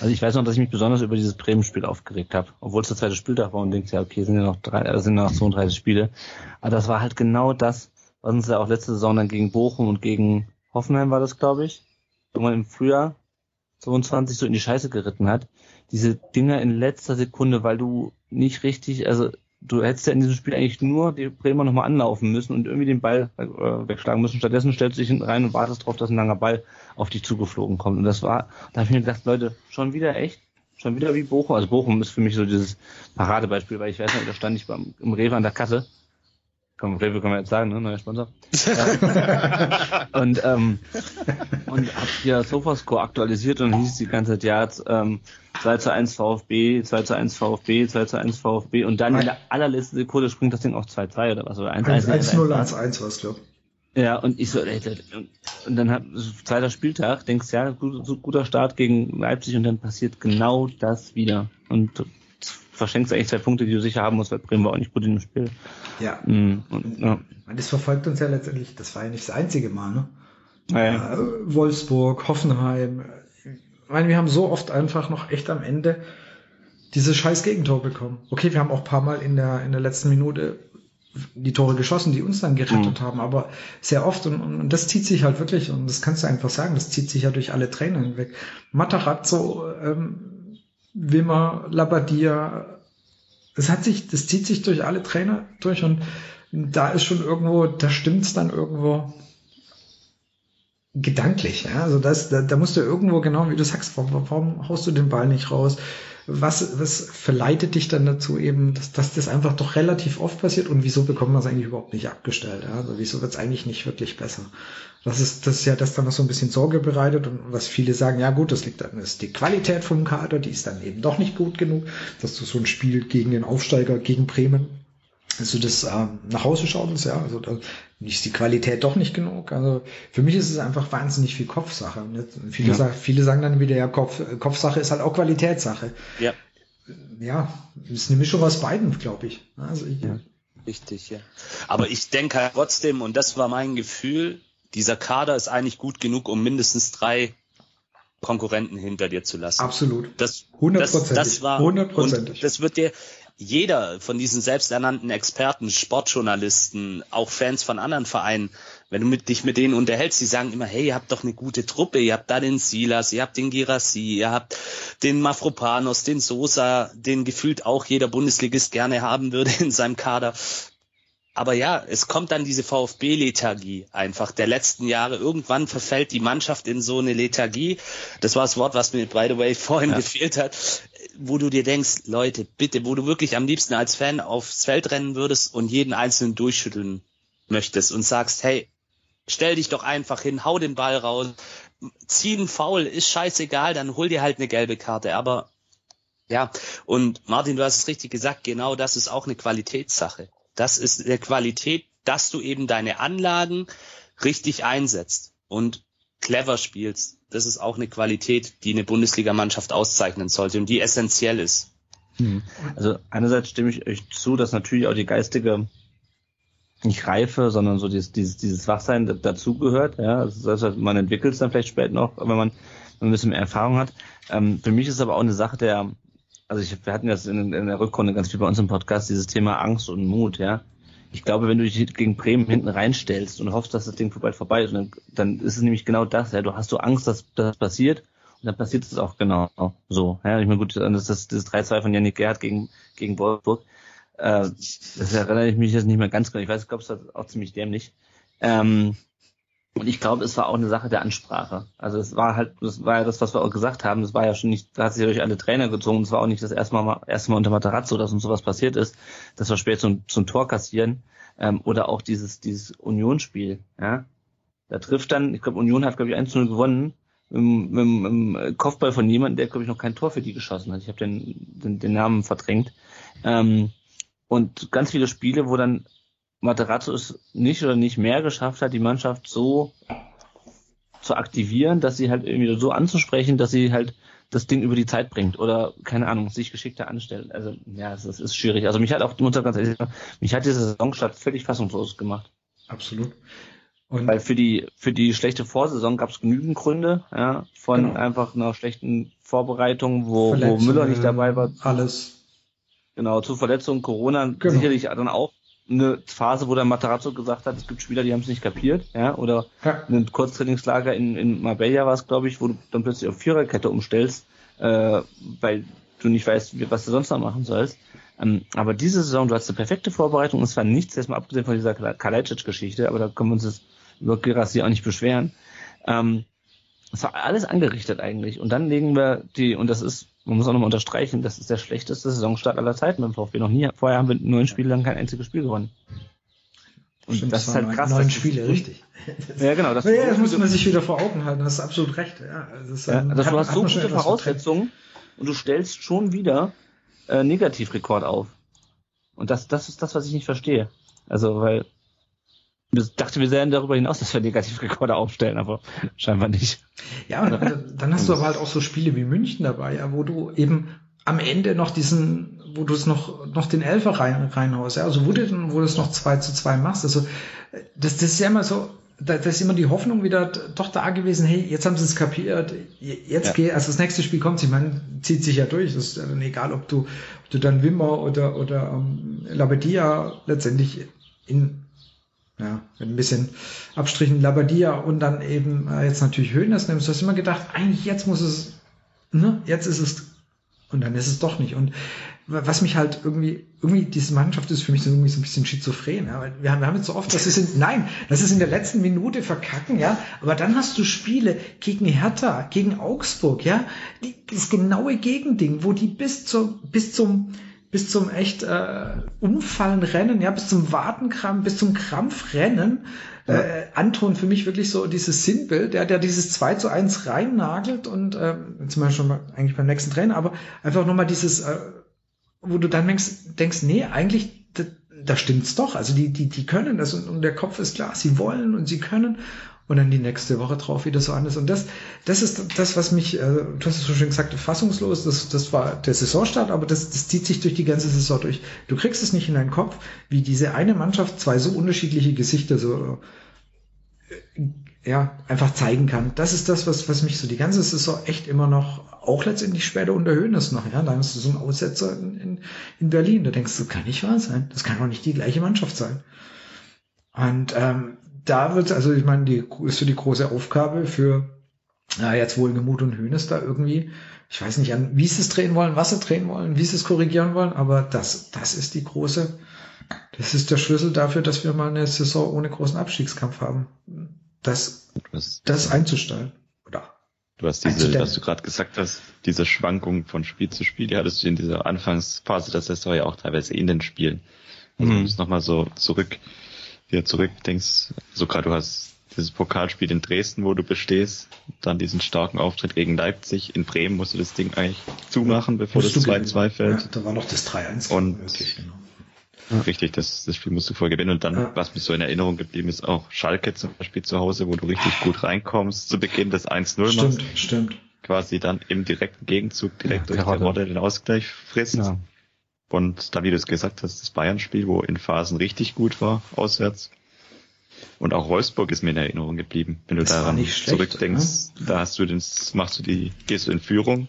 Also ich weiß noch, dass ich mich besonders über dieses Bremen-Spiel aufgeregt habe, obwohl es der zweite Spieltag war und denkst ja, okay, sind ja noch drei, äh, sind ja noch 32 Spiele. Aber das war halt genau das, was uns ja auch letzte Saison dann gegen Bochum und gegen Hoffenheim war das, glaube ich, irgendwann im Frühjahr 22 so in die Scheiße geritten hat. Diese Dinger in letzter Sekunde, weil du nicht richtig, also du hättest ja in diesem Spiel eigentlich nur die Bremer nochmal anlaufen müssen und irgendwie den Ball äh, wegschlagen müssen. Stattdessen stellst du dich hinten rein und wartest darauf, dass ein langer Ball auf dich zugeflogen kommt. Und das war, da habe ich mir gedacht, Leute, schon wieder echt? Schon wieder wie Bochum? Also Bochum ist für mich so dieses Paradebeispiel, weil ich weiß nicht, da stand ich beim, im Rewe an der Kasse Komm, Rewe können wir jetzt sagen, ne? Neuer Sponsor. *laughs* und ähm, und hab hier Sofascore aktualisiert und hieß die ganze Zeit, ja, ähm, 2 zu 1 VfB, 2 zu 1 VfB, 2 zu 1 VfB und dann in der allerletzten Sekunde springt das Ding auf 2-2 oder was, oder 1-1. 1-0, 1-1 was, glaub ja, und ich so, ey, und dann hat zweiter Spieltag, denkst ja, gut, so guter Start gegen Leipzig und dann passiert genau das wieder. Und verschenkst eigentlich zwei Punkte, die du sicher haben musst, weil Bremen war auch nicht gut in dem Spiel. Ja. Mhm. Und, ja. Das verfolgt uns ja letztendlich, das war ja nicht das einzige Mal, ne? Ja, Äh, Wolfsburg, Hoffenheim. Ich meine, wir haben so oft einfach noch echt am Ende dieses scheiß Gegentor bekommen. Okay, wir haben auch ein paar Mal in der, in der letzten Minute die Tore geschossen, die uns dann gerettet mhm. haben, aber sehr oft und, und, das zieht sich halt wirklich und das kannst du einfach sagen, das zieht sich ja durch alle Trainer hinweg. Matarazzo ähm, Wimmer, Labadia. Das hat sich, das zieht sich durch alle Trainer durch und da ist schon irgendwo, da stimmt's dann irgendwo gedanklich. Ja? Also das, da, da musst du irgendwo genau, wie du sagst, warum, warum haust du den Ball nicht raus? Was, was verleitet dich dann dazu eben, dass, dass das einfach doch relativ oft passiert und wieso bekommt man es eigentlich überhaupt nicht abgestellt? Ja? Also wieso wird's eigentlich nicht wirklich besser? Das ist, das ist ja das dann noch so ein bisschen Sorge bereitet und was viele sagen, ja gut, das liegt dann, ist die Qualität vom Kader, die ist dann eben doch nicht gut genug, dass du so ein Spiel gegen den Aufsteiger, gegen Bremen, du das ähm, nach Hause schaust, ja, also da ist die Qualität doch nicht genug. Also für mich ist es einfach wahnsinnig viel Kopfsache. Und viele, ja. sagen, viele sagen dann wieder, ja, Kopf, Kopfsache ist halt auch Qualitätssache. Ja. Ja, ist eine Mischung aus beiden, glaube ich. Also ich, ja. Richtig, ja. Aber ich denke halt trotzdem, und das war mein Gefühl, dieser Kader ist eigentlich gut genug, um mindestens drei Konkurrenten hinter dir zu lassen. Absolut. Das, das, das war, und das wird dir, jeder von diesen selbsternannten Experten, Sportjournalisten, auch Fans von anderen Vereinen, wenn du mit, dich mit denen unterhältst, die sagen immer, hey, ihr habt doch eine gute Truppe, ihr habt da den Silas, ihr habt den Girassi, ihr habt den Mafropanos, den Sosa, den gefühlt auch jeder Bundesligist gerne haben würde in seinem Kader. Aber ja, es kommt dann diese VfB-Lethargie einfach der letzten Jahre. Irgendwann verfällt die Mannschaft in so eine Lethargie. Das war das Wort, was mir, by the way, vorhin ja. gefehlt hat. Wo du dir denkst, Leute, bitte, wo du wirklich am liebsten als Fan aufs Feld rennen würdest und jeden Einzelnen durchschütteln möchtest und sagst, hey, stell dich doch einfach hin, hau den Ball raus, zieh einen Foul, ist scheißegal, dann hol dir halt eine gelbe Karte. Aber ja, und Martin, du hast es richtig gesagt, genau das ist auch eine Qualitätssache. Das ist eine Qualität, dass du eben deine Anlagen richtig einsetzt und clever spielst. Das ist auch eine Qualität, die eine Bundesligamannschaft auszeichnen sollte und die essentiell ist. Hm. Also einerseits stimme ich euch zu, dass natürlich auch die geistige nicht Reife, sondern so dieses, dieses, dieses Wachsein dazugehört. Ja, das man entwickelt es dann vielleicht später noch, wenn man, wenn man ein bisschen mehr Erfahrung hat. Ähm, für mich ist aber auch eine Sache der, also ich, wir hatten das in, in der Rückrunde ganz viel bei uns im Podcast, dieses Thema Angst und Mut, ja. Ich glaube, wenn du dich gegen Bremen hinten reinstellst und hoffst, dass das Ding bald vorbei ist, dann, dann ist es nämlich genau das, ja. Du hast so Angst, dass das passiert und dann passiert es auch genau so. Ja, ich meine, gut, das ist das 3-2 von Yannick Gerhardt gegen, gegen Wolfsburg. Äh, das erinnere ich mich jetzt nicht mehr ganz genau. Ich weiß, ich glaube, es war auch ziemlich dämlich. Ähm, und ich glaube, es war auch eine Sache der Ansprache. Also es war halt, das war ja das, was wir auch gesagt haben. Das war ja schon nicht, da hat sich durch alle Trainer gezogen. Es war auch nicht das erste Mal, erste Mal unter Matarazzo, dass uns sowas passiert ist, dass wir später zum, zum Tor kassieren. Ähm, oder auch dieses, dieses Unionsspiel, ja. Da trifft dann, ich glaube, Union hat, glaube ich, 1-0 gewonnen mit, mit dem Kopfball von jemandem, der, glaube ich, noch kein Tor für die geschossen hat. Ich habe den, den, den Namen verdrängt. Ähm, und ganz viele Spiele, wo dann Materazzo es nicht oder nicht mehr geschafft hat, die Mannschaft so zu aktivieren, dass sie halt irgendwie so anzusprechen, dass sie halt das Ding über die Zeit bringt oder keine Ahnung, sich geschickter anstellt. Also ja, es, ist schwierig. Also mich hat auch, muss ganz ehrlich sagen, mich hat diese Saisonstart völlig fassungslos gemacht. Absolut. Und Weil für die für die schlechte Vorsaison gab es genügend Gründe, ja, von genau. einfach einer schlechten Vorbereitung, wo, wo Müller nicht dabei war. Alles. Genau, zu Verletzungen, Corona genau. sicherlich dann auch eine Phase, wo der Matarazzo gesagt hat, es gibt Spieler, die haben es nicht kapiert, ja, oder ja. ein Kurztrainingslager in, in Marbella war es, glaube ich, wo du dann plötzlich auf Viererkette umstellst, äh, weil du nicht weißt, was du sonst noch machen sollst. Ähm, aber diese Saison, du hast eine perfekte Vorbereitung, es war nichts, erstmal abgesehen von dieser Kalajdzic-Geschichte, aber da können wir uns das über Girassi auch nicht beschweren. Ähm, es war alles angerichtet eigentlich. Und dann legen wir die, und das ist man muss auch nochmal unterstreichen, das ist der schlechteste Saisonstart aller Zeiten beim VfB. Noch nie, vorher haben wir neun Spiele lang kein einziges Spiel gewonnen. Und Stimmt, das, ist halt krass. Neun Spiele, richtig. ja, genau. Das, ja, das muss man sich wieder vor Augen halten. Das ist absolut recht. Ja, das ja, also hat, du hast so gute Voraussetzungen und du stellst schon wieder äh, Negativrekord auf. Und das, das ist das, was ich nicht verstehe. Also, weil ich dachte, wir sehen darüber hinaus, dass wir Negativrekorde aufstellen, aber scheinbar nicht. Ja, und dann hast du aber halt auch so Spiele wie München dabei, ja, wo du eben am Ende noch diesen, wo du es noch, noch den Elfer rein, reinhaust, ja, also wo du, wo du es noch zwei zu zwei machst, also, das, das ist ja immer so, da, da ist immer die Hoffnung wieder doch da gewesen, hey, jetzt haben sie es kapiert, jetzt ja. geht, also das nächste Spiel kommt, ich meine, zieht sich ja durch, das ist dann egal, ob du, ob du dann Wimmer oder, oder ähm, Labadia letztendlich in ja, mit ein bisschen Abstrichen Labadia und dann eben äh, jetzt natürlich Höhners nimmst, du hast immer gedacht, eigentlich jetzt muss es, ne, jetzt ist es, und dann ist es doch nicht. Und was mich halt irgendwie, irgendwie, diese Mannschaft ist für mich so irgendwie so ein bisschen schizophren, ja, wir haben, wir haben jetzt so oft, das ist in, *laughs* nein, das ist in der letzten Minute verkacken, ja, aber dann hast du Spiele gegen Hertha, gegen Augsburg, ja, die, das genaue Gegending, wo die bis zum, bis zum, bis zum echt äh, Umfallen rennen, ja, bis zum Wartenkrampf, bis zum Krampfrennen. Ja. Äh, Anton für mich wirklich so dieses Sinnbild, der, der dieses 2 zu 1 reinnagelt und äh, jetzt mal schon mal eigentlich beim nächsten Trainer, aber einfach nochmal dieses, äh, wo du dann denkst, denkst nee, eigentlich, da, da stimmt's doch. Also die, die, die können das und, und der Kopf ist klar, sie wollen und sie können und dann die nächste Woche drauf wieder so anders. Und das, das ist das, was mich, äh, du hast es so schön gesagt, fassungslos, das, das war der Saisonstart, aber das, das zieht sich durch die ganze Saison durch. Du kriegst es nicht in deinen Kopf, wie diese eine Mannschaft zwei so unterschiedliche Gesichter so äh, ja, einfach zeigen kann. Das ist das, was, was mich so die ganze Saison echt immer noch, auch letztendlich später unter Höhnes noch, ja, da hast du so einen Aussetzer in, in, in Berlin, da denkst du, kann nicht wahr sein, das kann doch nicht die gleiche Mannschaft sein. Und ähm, da wird, also ich meine, die ist so die große Aufgabe für ja, jetzt Wohlgemut und Höhnes da irgendwie, ich weiß nicht an, wie sie es drehen wollen, was sie drehen wollen, wie sie es korrigieren wollen, aber das, das ist die große, das ist der Schlüssel dafür, dass wir mal eine Saison ohne großen Abstiegskampf haben. Das, hast, das einzustellen. Oder? Du hast diese, was du gerade gesagt hast, diese Schwankung von Spiel zu Spiel, die hattest du in dieser Anfangsphase der Saison ja auch teilweise in den Spielen. Also mhm. wenn du nochmal so zurück, wieder zurückdenkst, so gerade du hast dieses Pokalspiel in Dresden, wo du bestehst, dann diesen starken Auftritt gegen Leipzig. In Bremen musst du das Ding eigentlich zumachen, bevor das 2-2 fällt. Ja, da war noch das 3-1. Und möglich, genau. Ja. Richtig, das, das Spiel musst du vorher gewinnen. Und dann, ja. was mir so in Erinnerung geblieben ist, auch Schalke zum Beispiel zu Hause, wo du richtig gut reinkommst, zu Beginn des 1-0 machst. Stimmt, stimmt. Quasi dann im direkten Gegenzug direkt ja, durch Terodde den Ausgleich frisst. Ja. Und da, wie du es gesagt hast, das Bayern-Spiel, wo in Phasen richtig gut war, auswärts. Und auch Wolfsburg ist mir in Erinnerung geblieben. Wenn du das daran zurückdenkst, ne? da hast du den, machst du die, gehst du in Führung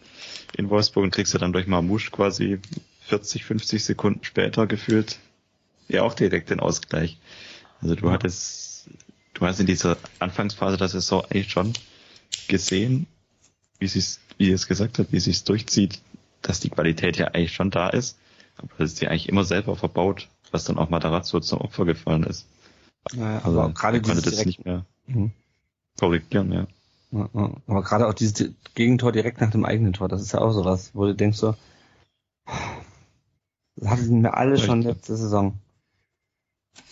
in Wolfsburg und kriegst du dann durch Marmouche quasi 40, 50 Sekunden später gefühlt ja auch direkt den Ausgleich. Also du hattest, du hast in dieser Anfangsphase der Saison eigentlich schon gesehen, wie sie es, wie es gesagt hat, wie sie es durchzieht, dass die Qualität ja eigentlich schon da ist, aber sie eigentlich immer selber verbaut, was dann auch Matarazzo zum Opfer gefallen ist. Ja, aber also, gerade konnte das nicht mehr mhm. korrigieren, ja. Aber gerade auch dieses Gegentor direkt nach dem eigenen Tor, das ist ja auch sowas, wo du denkst so, das hatten wir alle schon letzte Saison.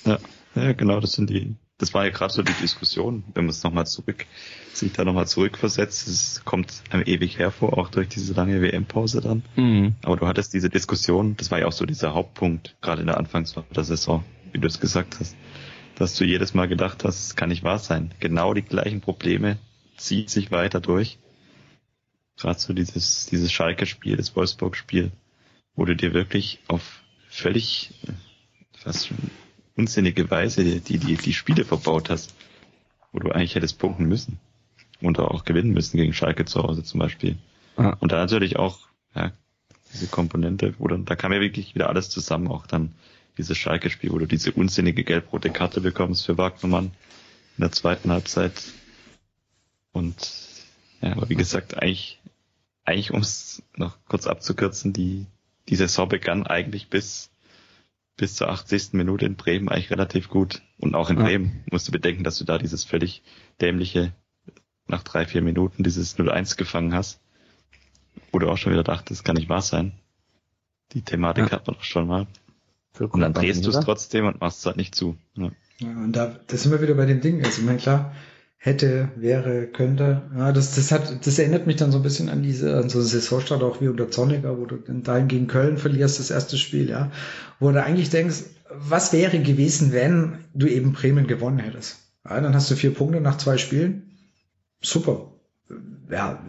Ja, ja, genau, das sind die, das war ja gerade so die Diskussion, wenn man es nochmal zurück, sich da nochmal zurückversetzt, es kommt einem ewig hervor, auch durch diese lange WM-Pause dann. Mhm. Aber du hattest diese Diskussion, das war ja auch so dieser Hauptpunkt, gerade in der Anfangsphase der Saison, wie du es gesagt hast, dass du jedes Mal gedacht hast, es kann nicht wahr sein. Genau die gleichen Probleme ziehen sich weiter durch. Gerade so dieses, dieses Schalke-Spiel, das Wolfsburg-Spiel, wo du dir wirklich auf völlig, fast schon unsinnige Weise die, die, die Spiele verbaut hast, wo du eigentlich hättest punkten müssen und auch gewinnen müssen gegen Schalke zu Hause zum Beispiel. Ja. Und dann natürlich auch ja, diese Komponente, wo dann, da kam ja wirklich wieder alles zusammen, auch dann dieses Schalke-Spiel, wo du diese unsinnige gelb-rote Karte bekommst für Wagnermann in der zweiten Halbzeit. Und ja, aber wie gesagt, eigentlich, eigentlich um es noch kurz abzukürzen, die, die Saison begann eigentlich bis bis zur 80. Minute in Bremen eigentlich relativ gut. Und auch in ja. Bremen musst du bedenken, dass du da dieses völlig dämliche, nach drei, vier Minuten dieses 0-1 gefangen hast. Wo du auch schon wieder dachtest, das kann nicht wahr sein. Die Thematik ja. hat man doch schon mal. Und dann drehst du es trotzdem und machst es halt nicht zu. Ja. ja und da, das sind wir wieder bei dem Ding. Also, ich meine, klar, hätte, wäre, könnte. Ja, das, das hat, das erinnert mich dann so ein bisschen an diese, an so eine Saisonstart auch wie unter Zorniger, wo du dann gegen Köln verlierst, das erste Spiel, ja. Wo du eigentlich denkst, was wäre gewesen, wenn du eben Bremen gewonnen hättest? Ja, dann hast du vier Punkte nach zwei Spielen. Super. Ja,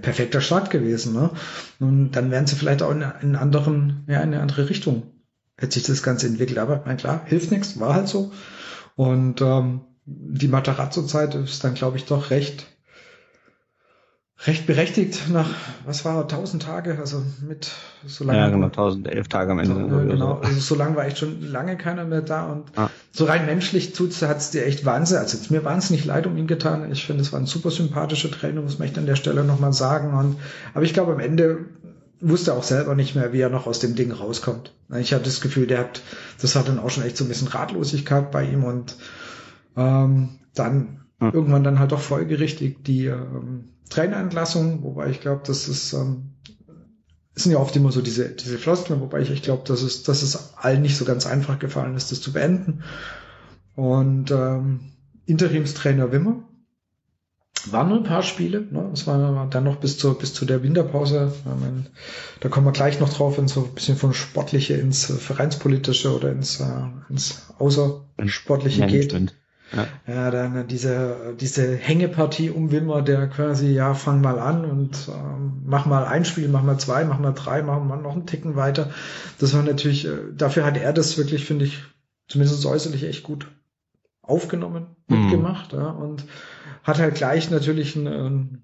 perfekter Start gewesen, ne? Und dann wären sie vielleicht auch in, in anderen, ja, in eine andere Richtung. Hätte sich das Ganze entwickelt. Aber, mein klar, hilft nichts, war halt so. Und ähm, die Matarazzo-Zeit ist dann, glaube ich, doch recht, recht berechtigt nach, was war, 1000 Tage, also mit so lange. Ja, genau, 1011 Tage am Ende. Ja, genau, also so lange war echt schon lange keiner mehr da und ah. so rein menschlich tut's, hat's dir echt Wahnsinn, also jetzt mir wahnsinnig leid um ihn getan. Ich finde, es war ein super sympathischer Trainer, muss man echt an der Stelle nochmal sagen und, aber ich glaube, am Ende wusste auch selber nicht mehr, wie er noch aus dem Ding rauskommt. Ich hatte das Gefühl, der hat, das hat dann auch schon echt so ein bisschen Ratlosigkeit bei ihm und ähm, dann hm. irgendwann dann halt doch folgerichtig die ähm, Trainerentlassung, wobei ich glaube, das ist ähm, es sind ja oft immer so diese, diese Floskeln, wobei ich, ich glaube, dass es, dass es allen nicht so ganz einfach gefallen ist, das zu beenden. Und ähm, Interimstrainer Wimmer waren nur ein paar Spiele. Ne? Das war dann noch bis zur, bis zu der Winterpause. Meine, da kommen wir gleich noch drauf, wenn so ein bisschen von Sportliche ins Vereinspolitische oder ins, äh, ins Außersportliche geht. Ja. ja, dann diese, diese Hängepartie um Wimmer, der quasi, ja, fang mal an und ähm, mach mal ein Spiel, mach mal zwei, mach mal drei, mach mal noch einen Ticken weiter. Das war natürlich, äh, dafür hat er das wirklich, finde ich, zumindest äußerlich echt gut aufgenommen, mitgemacht, mhm. ja, und hat halt gleich natürlich ein, ein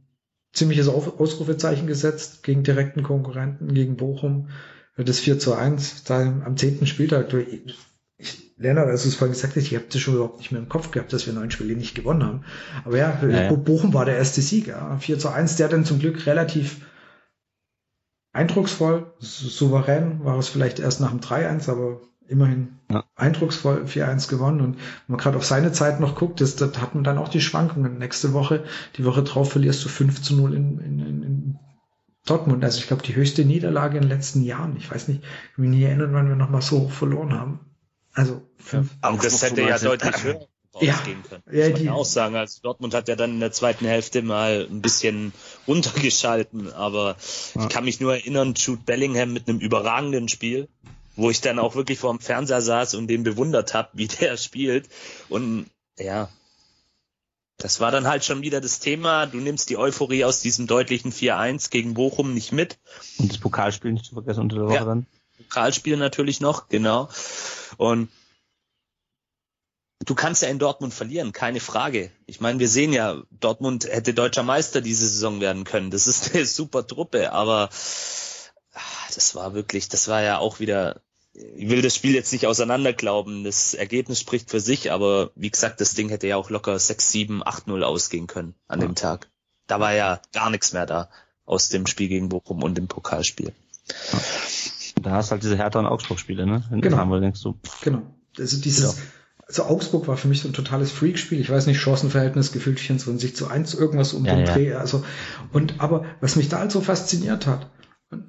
ziemliches Ausrufezeichen gesetzt gegen direkten Konkurrenten, gegen Bochum. Das 4 zu 1 da am zehnten Spieltag. Lennart, als du es vorhin gesagt hast, ich habe das schon überhaupt nicht mehr im Kopf gehabt, dass wir neun Spiele nicht gewonnen haben. Aber ja, ja, ja. Bochum war der erste Sieg. Ja. 4 zu 1, der dann zum Glück relativ eindrucksvoll, souverän, war es vielleicht erst nach dem 3-1, aber immerhin ja. eindrucksvoll 4-1 gewonnen. Und wenn man gerade auf seine Zeit noch guckt, das, das hat man dann auch die Schwankungen. Nächste Woche, die Woche drauf verlierst du 5 zu 0 in, in, in Dortmund. Also ich glaube, die höchste Niederlage in den letzten Jahren. Ich weiß nicht, ich kann mich nie erinnern, wann wir nochmal so verloren haben. Also fünf. Aber das hätte ja deutlich höher *laughs* ausgehen können. Ja, muss man ja auch sagen. Also Dortmund hat ja dann in der zweiten Hälfte mal ein bisschen *laughs* runtergeschalten, aber ja. ich kann mich nur erinnern, Jude Bellingham mit einem überragenden Spiel wo ich dann auch wirklich vor dem Fernseher saß und den bewundert habe, wie der spielt. Und ja, das war dann halt schon wieder das Thema. Du nimmst die Euphorie aus diesem deutlichen 4-1 gegen Bochum nicht mit. Und das Pokalspiel nicht zu vergessen unter der Woche ja, dann. Pokalspiel natürlich noch, genau. Und du kannst ja in Dortmund verlieren, keine Frage. Ich meine, wir sehen ja, Dortmund hätte deutscher Meister diese Saison werden können. Das ist *laughs* eine super Truppe, aber ah, das war wirklich, das war ja auch wieder ich will das Spiel jetzt nicht auseinanderglauben. Das Ergebnis spricht für sich, aber wie gesagt, das Ding hätte ja auch locker 6, 7, 8-0 ausgehen können an ja. dem Tag. Da war ja gar nichts mehr da aus dem Spiel gegen Bochum und dem Pokalspiel. Ja. Da hast halt diese Hertha- und Augsburg-Spiele, ne? In genau. Hamburg denkst du. Genau. Also dieses, ja. also Augsburg war für mich so ein totales Freak-Spiel. Ich weiß nicht, Chancenverhältnis gefühlt 24 zu 1, irgendwas um ja, den Dreh. Also, und, aber was mich da halt so fasziniert hat,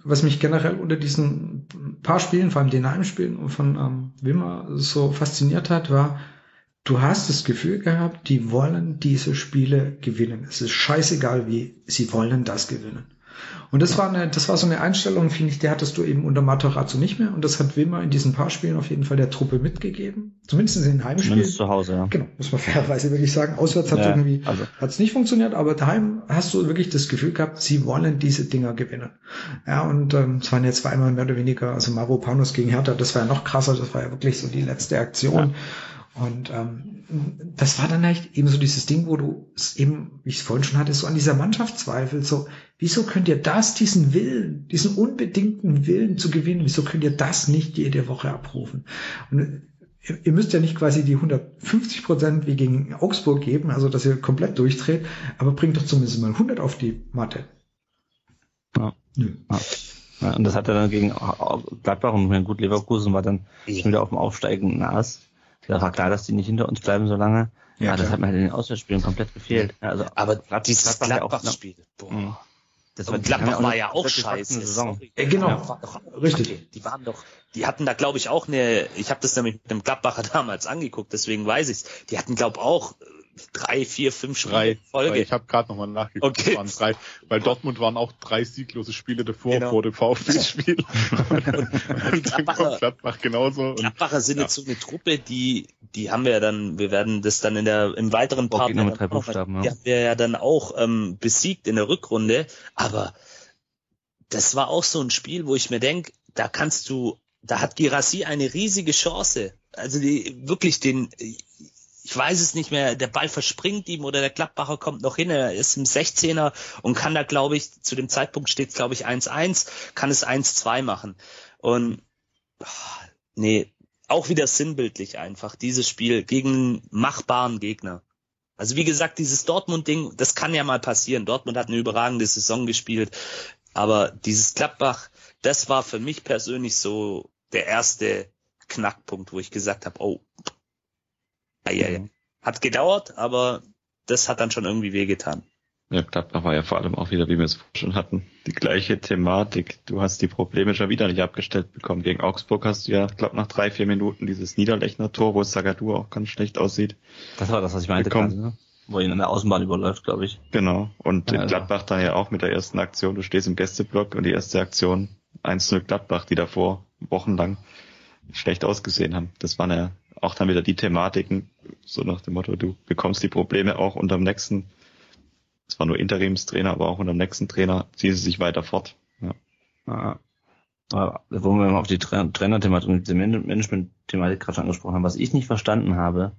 was mich generell unter diesen paar Spielen, vor allem den Heimspielen von ähm, Wimmer so fasziniert hat, war, du hast das Gefühl gehabt, die wollen diese Spiele gewinnen. Es ist scheißegal wie, sie wollen das gewinnen. Und das war eine, das war so eine Einstellung, finde ich, die hattest du eben unter Matarazzo nicht mehr. Und das hat Wilmer in diesen paar Spielen auf jeden Fall der Truppe mitgegeben. Zumindest in den Heimspielen. Zumindest zu Hause, ja. Genau, muss man *laughs* fairerweise wirklich sagen. Auswärts hat ja, irgendwie, also. hat es nicht funktioniert, aber daheim hast du wirklich das Gefühl gehabt, sie wollen diese Dinger gewinnen. Ja, und ähm, es waren jetzt zweimal mehr oder weniger, also Mavropanos gegen Hertha, das war ja noch krasser, das war ja wirklich so die letzte Aktion. Ja. Und ähm, das war dann echt eben so dieses Ding, wo du es eben, wie ich es vorhin schon hatte, so an dieser Mannschaft zweifelt, so, wieso könnt ihr das, diesen Willen, diesen unbedingten Willen zu gewinnen, wieso könnt ihr das nicht jede Woche abrufen? Und ihr müsst ja nicht quasi die 150 Prozent wie gegen Augsburg geben, also dass ihr komplett durchdreht, aber bringt doch zumindest mal 100 auf die Matte. Ja. Nö. Ja. ja. und das hat er dann gegen Gladbach und gut Leverkusen war dann schon wieder auf dem aufsteigenden Ast. Da war klar, dass die nicht hinter uns bleiben so lange. Ja, ja das hat mir halt in den Auswärtsspielen komplett gefehlt. Ja, also, aber Glad dieses Gladbach-Spiel, boah. Mhm. Das war, Gladbach war ja auch scheiße. Saison. Äh, genau, ja. doch, richtig. Die waren doch, die hatten da glaube ich auch eine, ich habe das nämlich mit dem Gladbacher *laughs* damals angeguckt, deswegen weiß ich's. Die hatten glaube auch drei, vier, fünf Spiele drei, Folge. Ich habe gerade nochmal nachgeguckt. Okay. waren drei, weil Dortmund waren auch drei sieglose Spiele davor genau. vor dem VfB-Spiel. *laughs* und, und, und Gladbacher, Gladbach genauso. Gladbacher sind ja. jetzt so eine Truppe, die, die haben wir ja dann, wir werden das dann in der im weiteren Part, mit drei Buchstaben, ja. die haben wir ja dann auch ähm, besiegt in der Rückrunde. Aber das war auch so ein Spiel, wo ich mir denk, da kannst du, da hat Girassi eine riesige Chance. Also die wirklich den ich weiß es nicht mehr, der Ball verspringt ihm oder der Gladbacher kommt noch hin, er ist im 16er und kann da, glaube ich, zu dem Zeitpunkt steht es, glaube ich, 1-1, kann es 1-2 machen. Und nee, auch wieder sinnbildlich einfach, dieses Spiel gegen machbaren Gegner. Also wie gesagt, dieses Dortmund-Ding, das kann ja mal passieren. Dortmund hat eine überragende Saison gespielt, aber dieses Gladbach, das war für mich persönlich so der erste Knackpunkt, wo ich gesagt habe, oh, Mhm. Hat gedauert, aber das hat dann schon irgendwie wehgetan. Ja, Gladbach war ja vor allem auch wieder, wie wir es schon hatten, die gleiche Thematik. Du hast die Probleme schon wieder nicht abgestellt bekommen. Gegen Augsburg hast du ja, glaube nach drei, vier Minuten dieses Niederlechner Tor, wo Sagadur auch ganz schlecht aussieht. Das war das, was ich meinte, gerade, ne? wo ihn an der Außenbahn überläuft, glaube ich. Genau. Und ja, also. Gladbach daher auch mit der ersten Aktion. Du stehst im Gästeblock und die erste Aktion 1-0 Gladbach, die davor wochenlang schlecht ausgesehen haben. Das waren ja auch dann wieder die Thematiken, so nach dem Motto, du bekommst die Probleme auch unter dem nächsten, es war nur Interimstrainer, aber auch unter dem nächsten Trainer ziehen sie sich weiter fort. Ja. ja. Aber wo wir mal auf die Tra Trainer-Thematik und die Management-Thematik gerade schon angesprochen haben, was ich nicht verstanden habe,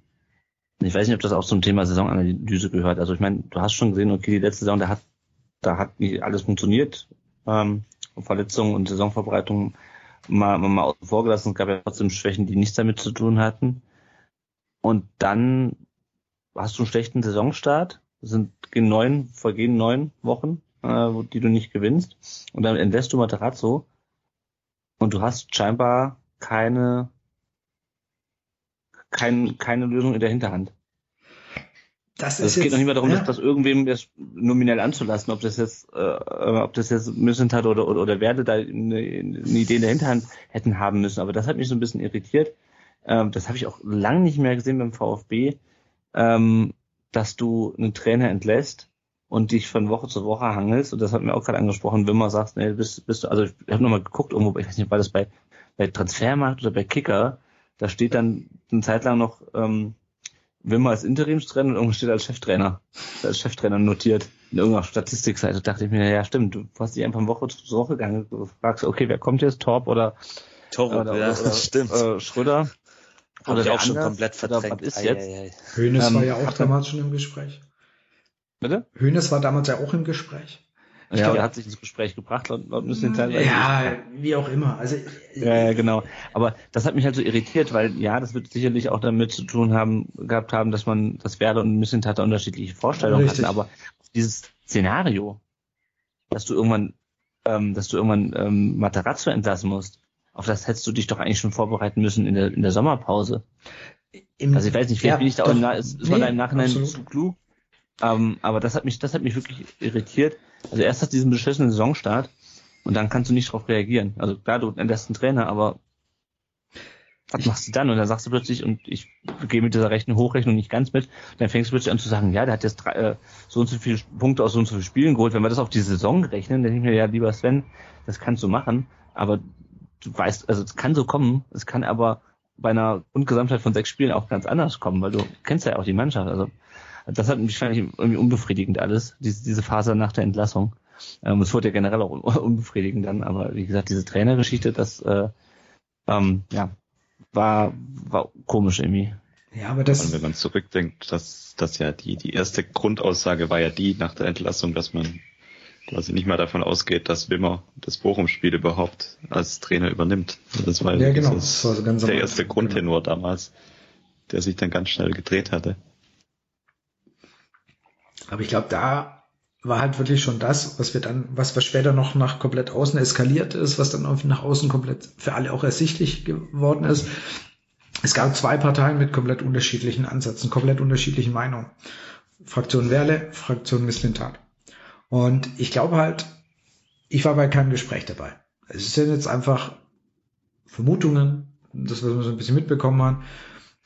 Ich weiß nicht, ob das auch zum Thema Saisonanalyse gehört. Also ich meine, du hast schon gesehen, okay, die letzte Saison, da hat, da hat nicht alles funktioniert. Ähm, Verletzungen und Saisonvorbereitungen mal, mal, mal vorgelassen. Es gab ja trotzdem Schwächen, die nichts damit zu tun hatten. Und dann hast du einen schlechten Saisonstart. Das sind neun, vergehen neun Wochen, äh, die du nicht gewinnst. Und dann entlässt du Materazzo. Und du hast scheinbar keine, kein, keine Lösung in der Hinterhand. Das also ist es geht noch nicht mehr darum, ja. das, das irgendwem das nominell anzulassen, ob das jetzt, äh, ob das jetzt Missentat oder, oder, oder Werde da eine, eine Idee in der Hinterhand hätten haben müssen. Aber das hat mich so ein bisschen irritiert. Ähm, das habe ich auch lange nicht mehr gesehen beim VfB, ähm, dass du einen Trainer entlässt und dich von Woche zu Woche hangelst. Und das hat mir auch gerade angesprochen, wenn man sagt, nee, bist, bist du, also ich habe nochmal geguckt, irgendwo, ich weiß nicht, war das bei, bei Transfermarkt oder bei Kicker, da steht dann eine Zeit lang noch ähm, Wimmer als Interimstrainer und irgendwo steht als Cheftrainer, als Cheftrainer notiert in irgendeiner Statistikseite. Da dachte ich mir, ja stimmt, du hast dich einfach von Woche zu Woche gegangen, du fragst, okay, wer kommt jetzt, Torb oder Torb, oder, ja, oder, *laughs* stimmt. Äh, Schröder. Oder der auch schon komplett verdrängt. Was ist jetzt? Hönes ähm, war ja auch damals schon im Gespräch. Bitte? Hönes war damals ja auch im Gespräch. Ich ja, glaube, er hat sich ins Gespräch gebracht, laut, laut müssen den Ja, wie auch immer. Also, ja, ja, genau. Aber das hat mich halt so irritiert, weil ja, das wird sicherlich auch damit zu tun haben, gehabt haben, dass man, das Werder und Missentat unterschiedliche Vorstellungen Richtig. hatten, aber dieses Szenario, dass du irgendwann, ähm, dass du irgendwann ähm, Materazzo entlassen musst, auf das hättest du dich doch eigentlich schon vorbereiten müssen in der, in der Sommerpause. Im, also ich weiß nicht, vielleicht ja, bin ich da doch, auch, ist, ist nee, man da im Nachhinein absolut. zu klug. Ähm, aber das hat mich, das hat mich wirklich irritiert. Also erst hast du diesen beschissenen Saisonstart und dann kannst du nicht darauf reagieren. Also klar, du entlässt einen Trainer, aber was machst du dann? Und dann sagst du plötzlich, und ich gehe mit dieser rechten Hochrechnung nicht ganz mit, dann fängst du plötzlich an zu sagen, ja, der hat jetzt drei, äh, so und so viele Punkte aus so und so vielen Spielen geholt. Wenn wir das auf die Saison rechnen, dann denke ich mir, ja, lieber Sven, das kannst du machen, aber du weißt, also es kann so kommen, es kann aber bei einer Grundgesamtheit von sechs Spielen auch ganz anders kommen, weil du kennst ja auch die Mannschaft. Also das hat mich fand ich irgendwie unbefriedigend alles, diese, diese Phase nach der Entlassung. Ähm, es wurde ja generell auch *laughs* unbefriedigend dann, aber wie gesagt, diese Trainergeschichte, das äh, ähm, ja, war, war komisch irgendwie. Ja, aber das. Und wenn man zurückdenkt, dass, dass ja die, die erste Grundaussage war ja die nach der Entlassung, dass man quasi nicht mal davon ausgeht, dass Wimmer das Bochum-Spiel überhaupt als Trainer übernimmt. Das war ja, genau. das war so ganz der erste Grundtenor genau. damals, der sich dann ganz schnell gedreht hatte. Aber ich glaube, da war halt wirklich schon das, was wir dann, was wir später noch nach komplett außen eskaliert ist, was dann nach außen komplett für alle auch ersichtlich geworden ist. Es gab zwei Parteien mit komplett unterschiedlichen Ansätzen, komplett unterschiedlichen Meinungen. Fraktion Werle, Fraktion Misslintat. Und ich glaube halt, ich war bei keinem Gespräch dabei. Es sind jetzt einfach Vermutungen, das, was wir so ein bisschen mitbekommen haben.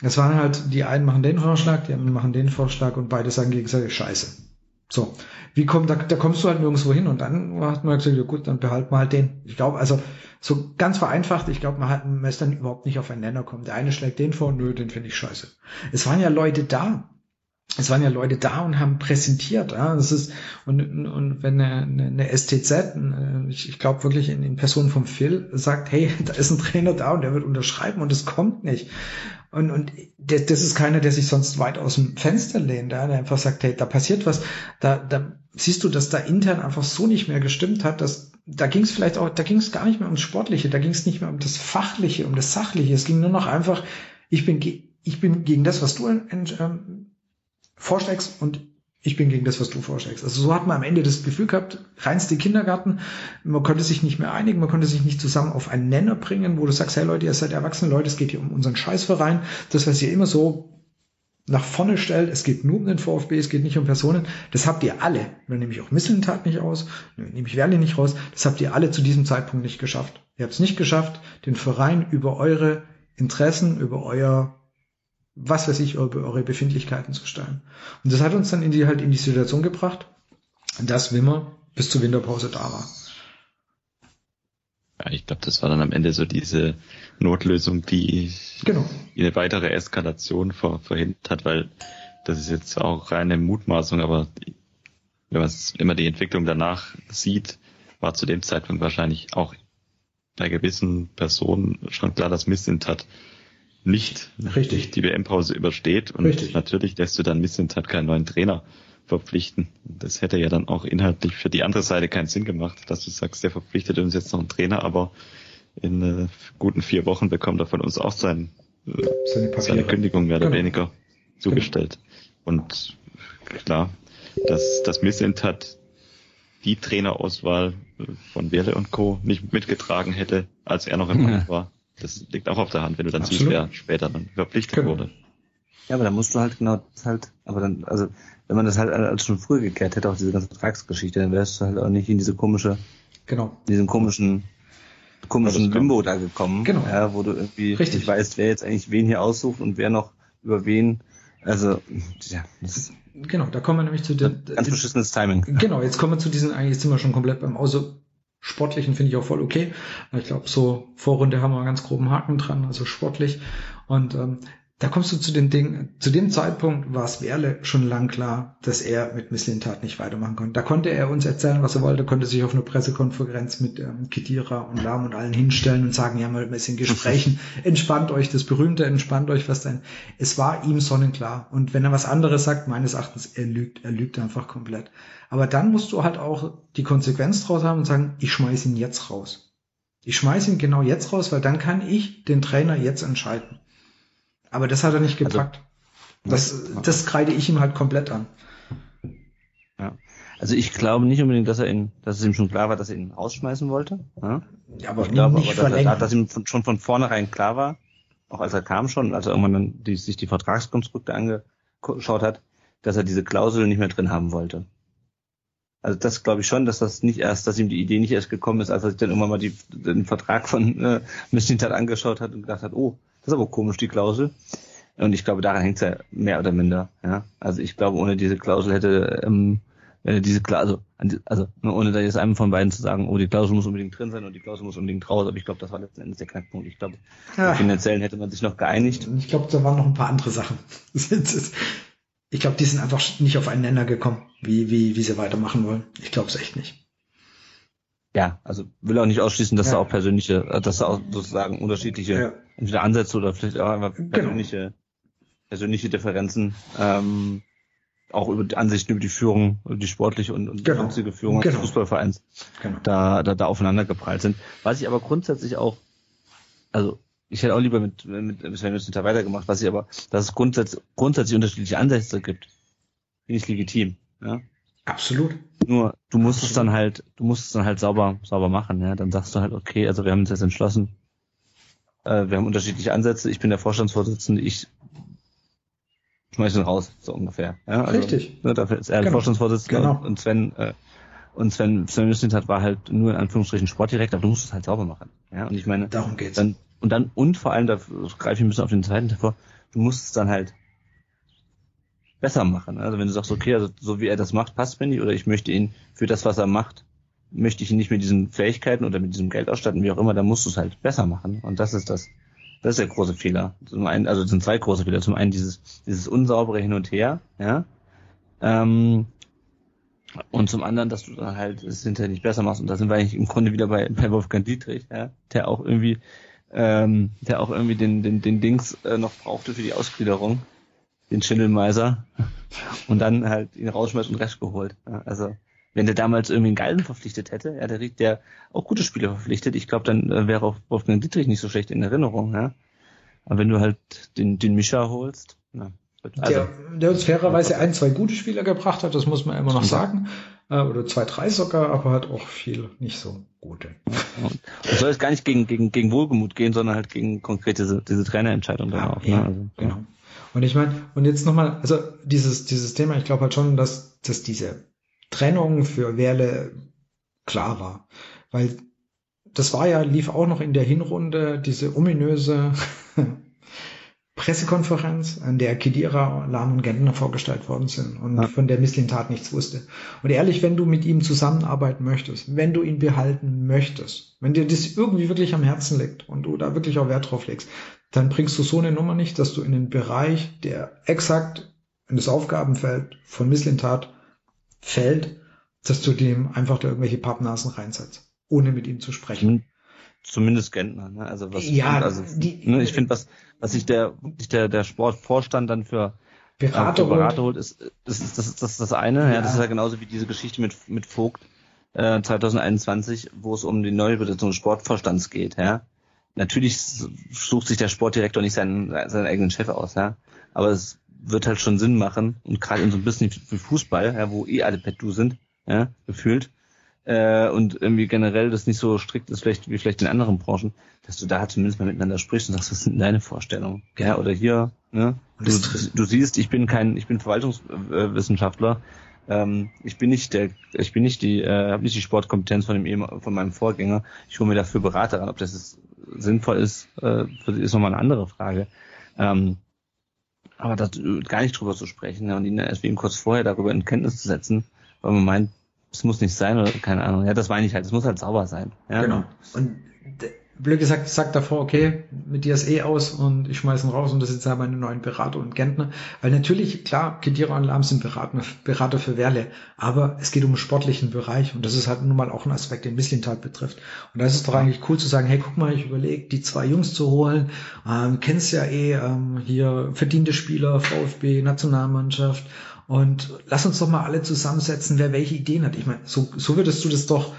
Es waren halt, die einen machen den Vorschlag, die anderen machen den Vorschlag und beide sagen gegenseitig Scheiße. So, wie kommt, da, da kommst du halt nirgendwo hin und dann hat man gesagt, ja gut, dann behalten wir halt den. Ich glaube, also so ganz vereinfacht, ich glaube, man, hat, man ist dann überhaupt nicht auf einen Nenner kommen. Der eine schlägt den vor, nö, den finde ich scheiße. Es waren ja Leute da, es waren ja Leute da und haben präsentiert. Ja, das ist und, und wenn eine, eine STZ, ich, ich glaube wirklich in, in Person vom Phil sagt, hey, *laughs* da ist ein Trainer da und der wird unterschreiben und es kommt nicht. Und, und das, das ist keiner, der sich sonst weit aus dem Fenster lehnt, ja, der einfach sagt, hey, da passiert was. Da, da siehst du, dass da intern einfach so nicht mehr gestimmt hat, dass da ging es vielleicht auch, da ging es gar nicht mehr ums Sportliche, da ging es nicht mehr um das Fachliche, um das Sachliche. Es ging nur noch einfach, ich bin, ich bin gegen das, was du ähm, vorschlägst und ich bin gegen das, was du vorschlägst. Also so hat man am Ende das Gefühl gehabt, reinste Kindergarten, man konnte sich nicht mehr einigen, man konnte sich nicht zusammen auf einen Nenner bringen, wo du sagst, hey Leute, ihr seid erwachsene Leute, es geht hier um unseren Scheißverein. Das, was ihr immer so nach vorne stellt, es geht nur um den VfB, es geht nicht um Personen, das habt ihr alle. Dann nehme ich auch Misseltat nicht aus, nehme ich Werle nicht raus, das habt ihr alle zu diesem Zeitpunkt nicht geschafft. Ihr habt es nicht geschafft, den Verein über eure Interessen, über euer was weiß ich, über eure Befindlichkeiten zu stellen. Und das hat uns dann in die, halt in die Situation gebracht, dass Wimmer bis zur Winterpause da war. Ja, ich glaube, das war dann am Ende so diese Notlösung, die genau. eine weitere Eskalation ver verhindert hat, weil das ist jetzt auch reine Mutmaßung, aber wenn man immer die Entwicklung danach sieht, war zu dem Zeitpunkt wahrscheinlich auch bei gewissen Personen schon klar, dass Missint hat nicht Richtig. die WM-Pause übersteht. Und Richtig. natürlich lässt du dann Missint hat keinen neuen Trainer verpflichten. Das hätte ja dann auch inhaltlich für die andere Seite keinen Sinn gemacht, dass du sagst, der verpflichtet uns jetzt noch einen Trainer, aber in äh, guten vier Wochen bekommt er von uns auch sein, äh, Seine seine Kündigung mehr oder Genau. weniger zugestellt. Und klar, dass das Missint hat die Trainerauswahl äh, von Werle und Co. nicht mitgetragen hätte, als er noch im Ja. Amt *laughs* war. Das liegt auch auf der Hand, wenn du dann Absolut. siehst, wer später dann verpflichtet Genau. wurde. Ja, aber dann musst du halt genau das halt, aber dann, also wenn man das halt als schon früher geklärt hätte, auch diese ganze Vertragsgeschichte, dann wärst du halt auch nicht in diese komische, Genau. in diesen komischen, komischen Limbo da gekommen. Genau. Ja, wo du irgendwie Richtig. nicht weißt, wer jetzt eigentlich wen hier aussucht und wer noch über wen. Also, ja, das ist Genau, da kommen wir nämlich zu den, ganz beschissenes Timing. Genau, jetzt kommen wir zu diesen, eigentlich sind wir schon komplett beim Außer sportlichen finde ich auch voll okay. Ich glaube, so Vorrunde haben wir einen ganz groben Haken dran, also sportlich. Und ähm, da kommst du zu den Dingen, zu dem Zeitpunkt war es Werle schon lang klar, dass er mit Misslintat nicht weitermachen konnte. Da konnte er uns erzählen, was er wollte, konnte sich auf eine Pressekonferenz mit ähm, Kedira und Lahm und allen hinstellen und sagen, ja, mal, wir sind in Gesprächen, entspannt euch, das Berühmte, entspannt euch, was denn. Es war ihm sonnenklar. Und wenn er was anderes sagt, meines Erachtens, er lügt, er lügt einfach komplett. Aber dann musst du halt auch die Konsequenz draus haben und sagen, ich schmeiß ihn jetzt raus. Ich schmeiß ihn genau jetzt raus, weil dann kann ich den Trainer jetzt entscheiden. Aber das hat er nicht gepackt. das, das kreide ich ihm halt komplett an. Also ich glaube nicht unbedingt, dass er ihn, dass es ihm schon klar war, dass er ihn rausschmeißen wollte. Ja? Ja, aber ich glaube nicht aber, dass, er, dass ihm von, schon von vornherein klar war, auch als er kam schon, als er irgendwann dann die, sich die Vertragskonstrukte angeschaut hat, dass er diese Klausel nicht mehr drin haben wollte. Also das glaube ich schon, dass das nicht erst, dass ihm die Idee nicht erst gekommen ist, als er sich dann irgendwann mal die, den Vertrag von äh, Mistintat angeschaut hat und gedacht hat, oh, das ist aber komisch, die Klausel. Und ich glaube, daran hängt es ja mehr oder minder. Ja? Also ich glaube, ohne diese Klausel hätte ähm, äh, diese Klausel, also, also nur ohne da jetzt einem von beiden zu sagen, oh, die Klausel muss unbedingt drin sein und die Klausel muss unbedingt raus, aber ich glaube, das war letzten Endes der Knackpunkt. Ich glaube, Ja. finanziellen hätte man sich noch geeinigt. Ich glaube, da waren noch ein paar andere Sachen. *laughs* Ich glaube, die sind einfach nicht auf einen Nenner gekommen, wie, wie, wie sie weitermachen wollen. Ich glaube es echt nicht. Ja, also will auch nicht ausschließen, dass Ja. da auch persönliche, äh, dass da auch sozusagen unterschiedliche Ja. Entweder Ansätze oder vielleicht auch einfach Genau. persönliche, persönliche Differenzen, ähm, auch über die Ansichten über die Führung, über die sportliche und, und Genau. sonstige Führung Genau. des Fußballvereins Genau. da, da, da aufeinander geprallt sind. Was ich aber grundsätzlich auch, also ich hätte auch lieber mit, mit, mit Sven Mislintat weitergemacht, was ich aber, dass es grundsätzlich, grundsätzlich unterschiedliche Ansätze gibt, finde ich legitim. Ja? Absolut. Nur du musst es Absolut. dann halt, du musst es dann halt sauber, sauber machen, ja. Dann sagst du halt, okay, also wir haben uns jetzt entschlossen, äh, wir haben unterschiedliche Ansätze, ich bin der Vorstandsvorsitzende, ich schmeiß ihn raus, so ungefähr. Ja? Also, Richtig. Ne, dafür ist er Genau. Vorstandsvorsitzender Genau. und, und Sven, äh, und Sven, Sven Mislintat war halt nur in Anführungsstrichen Sportdirektor, aber du musst es halt sauber machen. Ja, und ich meine, Darum geht's. dann, und dann, und vor allem, da greife ich ein bisschen auf den zweiten hervor, du musst es dann halt besser machen. Also wenn du sagst, okay, also so wie er das macht, passt mir nicht, oder ich möchte ihn für das, was er macht, möchte ich ihn nicht mit diesen Fähigkeiten oder mit diesem Geld ausstatten, wie auch immer, dann musst du es halt besser machen. Und das ist das, das ist der große Fehler. Zum einen, also es sind zwei große Fehler. Zum einen dieses, dieses unsaubere Hin und Her, ja. Ähm, und zum anderen, dass du dann halt es hinterher nicht besser machst. Und da sind wir eigentlich im Grunde wieder bei, bei Wolfgang Dietrich, ja, der auch irgendwie, ähm, der auch irgendwie den, den, den Dings äh, noch brauchte für die Ausgliederung, den Schindelmeiser, und dann halt ihn rausschmeißt und Rest geholt. Ja, also wenn der damals irgendwie einen Geilen verpflichtet hätte, ja, der Ried, der auch gute Spieler verpflichtet, ich glaube, dann äh, wäre auch Wolfgang Dietrich nicht so schlecht in Erinnerung, ja. Aber wenn du halt den, den Mischa holst, na, also, der, der uns fairerweise ein, zwei gute Spieler gebracht hat, das muss man immer noch sagen. Äh, oder zwei, drei sogar, aber halt auch viel nicht so gute. Und es soll jetzt gar nicht gegen, gegen, gegen Wohlgemut gehen, sondern halt gegen konkret diese, diese Trainerentscheidung dann auch. ja, Ne? Also, genau. Und ich meine, und jetzt nochmal, also dieses, dieses Thema, ich glaube halt schon, dass, dass diese Trennung für Werle klar war. Weil das war ja, lief auch noch in der Hinrunde diese ominöse *laughs* Pressekonferenz, an der Kedira, Lahm und Gentner vorgestellt worden sind und Ja. von der Misslintat nichts wusste. Und ehrlich, wenn du mit ihm zusammenarbeiten möchtest, wenn du ihn behalten möchtest, wenn dir das irgendwie wirklich am Herzen liegt und du da wirklich auch Wert drauf legst, dann bringst du so eine Nummer nicht, dass du in den Bereich, der exakt in das Aufgabenfeld von Misslintat fällt, dass du dem einfach da irgendwelche Pappnasen reinsetzt, ohne mit ihm zu sprechen. zumindest Gentner. Ne? Also was Ja, also, die- ne, ich finde, was was sich der der der Sportvorstand dann für Berater, für Berater holt. holt, ist das ist das ist das, ist das eine. Ja. Ja. das ist ja genauso wie diese Geschichte mit mit Vogt äh, 2021, wo es um die Neubesetzung des Sportvorstands geht. Ja. Natürlich sucht sich der Sportdirektor nicht seinen seinen eigenen Chef aus. Ja. Aber es wird halt schon Sinn machen und gerade in so ein bisschen wie Fußball, ja, wo eh alle Pettu sind, ja, gefühlt äh, und irgendwie generell das nicht so strikt ist, vielleicht wie vielleicht in anderen Branchen, dass du da zumindest mal miteinander sprichst und sagst, was sind denn deine Vorstellungen? Ja, oder hier, ne? Du, du siehst, ich bin kein, ich bin Verwaltungswissenschaftler. Ähm, ich bin nicht der, ich bin nicht die, äh, habe nicht die Sportkompetenz von dem von meinem Vorgänger. Ich hole mir dafür Berater ran. Ob das ist, sinnvoll ist, äh, ist nochmal eine andere Frage. Ähm, aber das, äh, gar nicht drüber zu sprechen ja, und ihn erst ihm kurz vorher darüber in Kenntnis zu setzen, weil man meint, es muss nicht sein oder keine Ahnung. Ja, das meine ich halt. Es muss halt sauber sein. Ja, Genau. Und blöd gesagt, sagt davor, okay, mit dir ist eh aus und ich schmeiß ihn raus und das sind ja meine neuen Berater und Gentner. Weil natürlich, klar, Kedira und Lahm sind Berater, Berater für Werle, aber es geht um den sportlichen Bereich und das ist halt nun mal auch ein Aspekt, den Misslintat betrifft. Und da ist es doch eigentlich cool zu sagen, hey, guck mal, ich überlege, die zwei Jungs zu holen, ähm, kennst ja eh ähm, hier verdiente Spieler, VfB, Nationalmannschaft und lass uns doch mal alle zusammensetzen, wer welche Ideen hat. Ich meine, so, so würdest du das doch,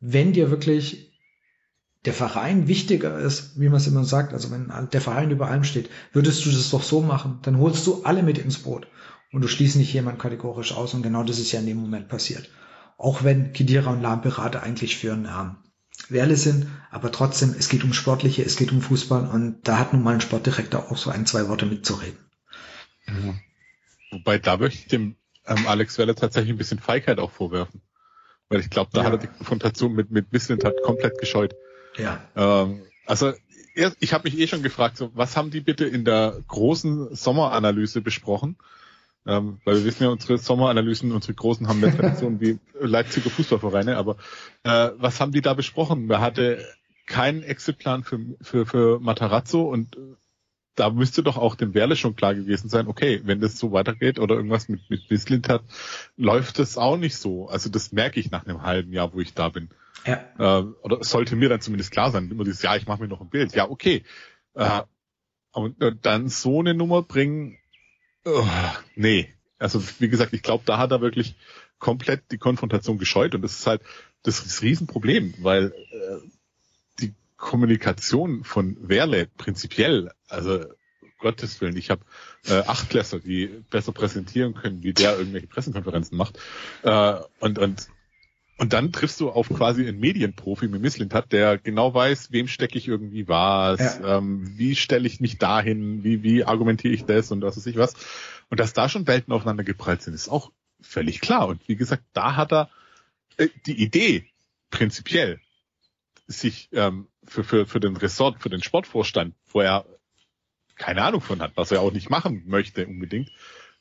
wenn dir wirklich der Verein wichtiger ist, wie man es immer sagt, also wenn der Verein über allem steht, würdest du das doch so machen, dann holst du alle mit ins Boot und du schließt nicht jemand kategorisch aus und genau das ist ja in dem Moment passiert. Auch wenn Kidira und Lahm Berater eigentlich für einen ähm, Werle sind, aber trotzdem, es geht um Sportliche, es geht um Fußball und da hat nun mal ein Sportdirektor auch so ein, zwei Worte mitzureden. Ja. Wobei da möchte ich dem ähm, Alex Weller tatsächlich ein bisschen Feigheit auch vorwerfen. Weil ich glaube, da Ja. hat er die Konfrontation mit, mit Misslintat komplett gescheut. Ja. Ähm, also ich habe mich eh schon gefragt, so, was haben die bitte in der großen Sommeranalyse besprochen? Ähm, weil wir wissen ja, unsere Sommeranalysen, unsere großen haben mehr Tradition wie Leipziger Fußballvereine, aber äh, was haben die da besprochen? Man hatte keinen Exitplan für, für, für Matarazzo und äh, da müsste doch auch dem Werle schon klar gewesen sein, okay, wenn das so weitergeht oder irgendwas mit, mit Bislint hat, läuft das auch nicht so. Also das merke ich nach einem halben Jahr, wo ich da bin Ja. äh, oder sollte mir dann zumindest klar sein, immer dieses, ja, ich mache mir noch ein Bild. Ja, okay. Äh, und äh, dann so eine Nummer bringen, uh, nee. Also wie gesagt, ich glaube, da hat er wirklich komplett die Konfrontation gescheut und das ist halt das, ist das Riesenproblem, weil äh, die Kommunikation von Werle prinzipiell, also Gottes Willen, ich habe äh, Achtklässler, die besser präsentieren können, wie der irgendwelche Pressekonferenzen macht. Äh, und, und und dann triffst du auf quasi einen Medienprofi mit Misslintat, der genau weiß, wem stecke ich irgendwie was, ähm, wie stelle ich mich dahin, wie, wie argumentiere ich das und was weiß ich was. Und dass da schon Welten aufeinander geprallt sind, ist auch völlig klar. Und wie gesagt, da hat er äh, die Idee prinzipiell, sich ähm, für, für, für den Ressort, für den Sportvorstand, wo er keine Ahnung von hat, was er auch nicht machen möchte unbedingt,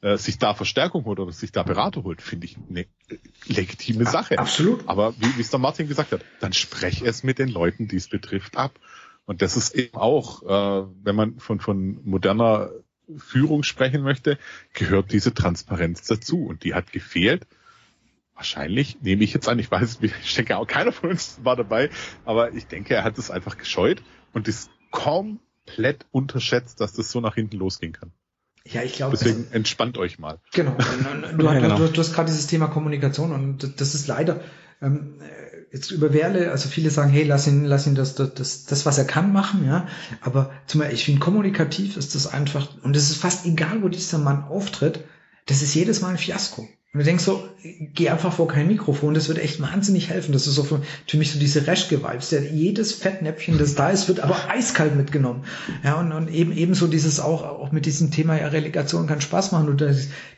äh, sich da Verstärkung holt oder sich da Berater holt, finde ich eine legitime Sache. Absolut. Aber wie wie es der Martin gesagt hat, dann sprech es mit den Leuten, die es betrifft, ab. Und das ist eben auch, äh, wenn man von, von moderner Führung sprechen möchte, gehört diese Transparenz dazu. Und die hat gefehlt. Wahrscheinlich, nehme ich jetzt an, ich weiß, ich denke auch keiner von uns war dabei, aber ich denke, er hat es einfach gescheut und ist komplett unterschätzt, dass das so nach hinten losgehen kann. Ja, ich glaube, Deswegen entspannt euch mal. Genau. *laughs* Du, Ja, genau. du, du hast gerade dieses Thema Kommunikation und das ist leider ähm, jetzt über Werle, also viele sagen, hey, lass ihn, lass ihn das, das, das, das was er kann, machen, ja. Aber zum Beispiel, ich finde, kommunikativ ist das einfach, und es ist fast egal, wo dieser Mann auftritt, das ist jedes Mal ein Fiasko. Und du denkst so, geh einfach vor kein Mikrofon, das wird echt wahnsinnig helfen. Das ist so für, für mich so diese Reschke-Vibes. Der, jedes Fettnäpfchen, das da ist, wird aber eiskalt mitgenommen. Ja, und, und eben, ebenso dieses auch, auch mit diesem Thema, ja, Relegation kann Spaß machen. Und da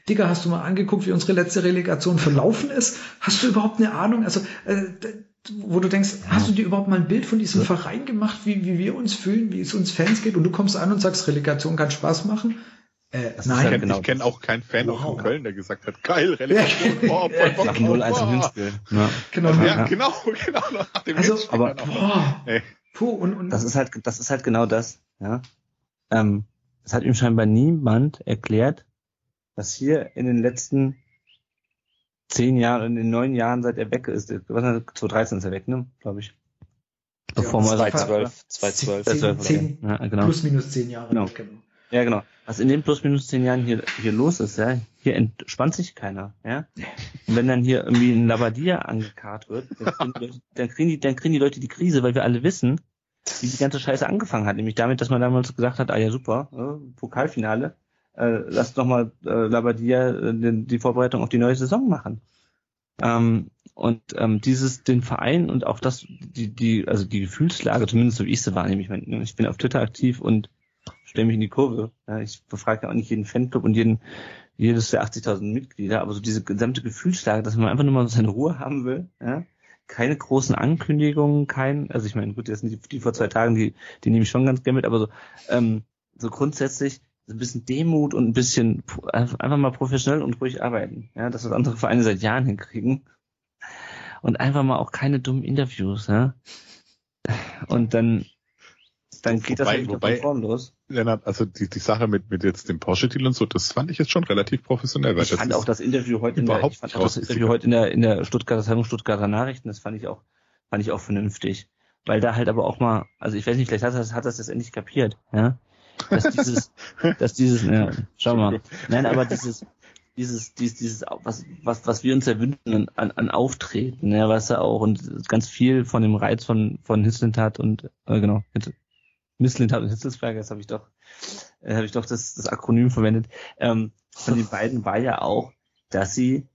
Digga, hast du mal angeguckt, wie unsere letzte Relegation verlaufen ist? Hast du überhaupt eine Ahnung? Also, äh, wo du denkst, hast du dir überhaupt mal ein Bild von diesem Verein gemacht, wie, wie wir uns fühlen, wie es uns Fans geht? Und du kommst an und sagst, Relegation kann Spaß machen? Äh, Ich nein. halt kenne genau kenn auch keinen Fan Wow. von Köln, der gesagt hat, geil, Relegation, boah, voll Bock Nach drauf, 0-1 im boah. Hinspiel. Ja. Genau. Ja, Ja. genau, *laughs* genau, nach dem Also, Hinspiel aber- auch. Boah, Ey. puh, und, und Das ist halt, das ist halt genau das, ja. Ähm, es hat ihm scheinbar niemand erklärt, dass hier in den letzten zehn Jahren, in den neun Jahren, seit er weg ist, was, 2013 ist er weg, ne, glaube ich. Bevor Ja, man das sagt, 2012, 2012. Zehn, 12, zehn, ja, genau. plus minus zehn Jahre. Genau. Ja, genau. Was in den plus minus zehn Jahren hier, hier los ist, ja, hier entspannt sich keiner, ja. Und wenn dann hier irgendwie ein Labadia angekarrt wird, dann kriegen, die Leute, dann, kriegen die, dann kriegen die Leute die Krise, weil wir alle wissen, wie die ganze Scheiße angefangen hat. Nämlich damit, dass man damals gesagt hat, ah ja super, äh, Pokalfinale, äh, lasst doch mal äh, Labadia äh, die, die Vorbereitung auf die neue Saison machen. Ähm, und ähm, dieses, den Verein und auch das, die, die, also die Gefühlslage, zumindest so wie ich sie wahrnehme, ich, meine, ich bin auf Twitter aktiv und stelle mich in die Kurve. Ja, ich befrage ja auch nicht jeden Fanclub und jeden, jedes der 80.000 Mitglieder, aber so diese gesamte Gefühlslage, dass man einfach nur mal seine Ruhe haben will, ja, keine großen Ankündigungen, kein, also ich meine, gut, das sind die, die vor zwei Tagen, die, die nehme ich schon ganz gerne mit, aber so, ähm, so grundsätzlich so ein bisschen Demut und ein bisschen einfach mal professionell und ruhig arbeiten, ja, das was andere Vereine seit Jahren hinkriegen und einfach mal auch keine dummen Interviews, ja, und dann dann geht das Wobei- halt wobei- formlos. Lennart, also die, die Sache mit, mit jetzt dem Porsche-Deal und so, das fand ich jetzt schon relativ professionell. Weil Ich das fand auch das Interview heute in der, ich fand auch das. Interview heute in der, in der Stuttgarter Zeitung, Stuttgarter Nachrichten, das fand ich auch, fand ich auch vernünftig. Weil da halt aber auch mal, also ich weiß nicht, vielleicht hat das, hat das jetzt endlich kapiert, ja? Dass dieses, *laughs* dass dieses, ja, schau mal. Nein, aber *laughs* dieses, dieses, dieses, dieses, was, was, was wir uns ja wünschen an, an Auftreten, ja, was er auch und ganz viel von dem Reiz von, von Hislintat und, äh, genau, Hitz- Misslintat und Hitzelsberger, jetzt habe ich doch, äh, habe ich doch das, das Akronym verwendet, ähm, von den beiden war ja auch, dass sie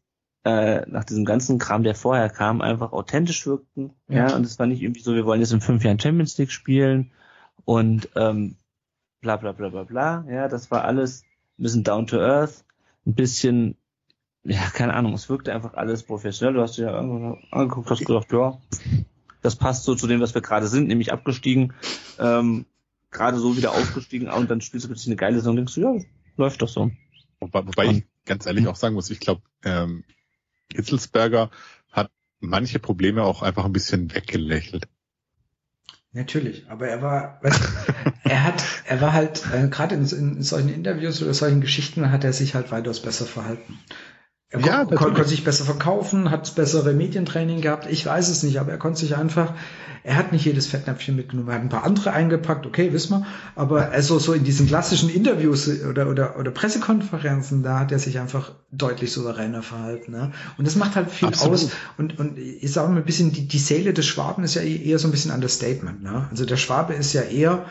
äh, nach diesem ganzen Kram, der vorher kam, einfach authentisch wirkten. Ja, Ja. und es war nicht irgendwie so, wir wollen jetzt in fünf Jahren Champions League spielen und ähm, bla bla bla bla bla. Ja, das war alles ein bisschen down to earth, ein bisschen, ja, keine Ahnung, es wirkte einfach alles professionell. Du hast dir ja irgendwann angeguckt, hast gedacht, ja, das passt so zu dem, was wir gerade sind, nämlich abgestiegen, ähm, gerade so wieder aufgestiegen und dann spielst du plötzlich eine geile Saison und denkst du, ja, läuft doch so. Wobei, wobei ich ganz ehrlich auch sagen muss, ich glaube, ähm, Hitzelsberger hat manche Probleme auch einfach ein bisschen weggelächelt. Natürlich, aber er war, weißt, du, *laughs* er hat, er war halt, äh, gerade in, in solchen Interviews oder solchen Geschichten hat er sich halt weitaus besser verhalten. Er Ja, kon konnte sich besser verkaufen, hat bessere Medientraining gehabt, ich weiß es nicht, aber er konnte sich einfach, er hat nicht jedes Fettnäpfchen mitgenommen, er hat ein paar andere eingepackt, okay, wissen wir, aber also so in diesen klassischen Interviews oder, oder, oder Pressekonferenzen, da hat er sich einfach deutlich souveräner verhalten. Ne? Und das macht halt viel Absolut. aus. Und, und ich sage mal ein bisschen, die, die Seele des Schwaben ist ja eher so ein bisschen Understatement. Ne? Also der Schwabe ist ja eher,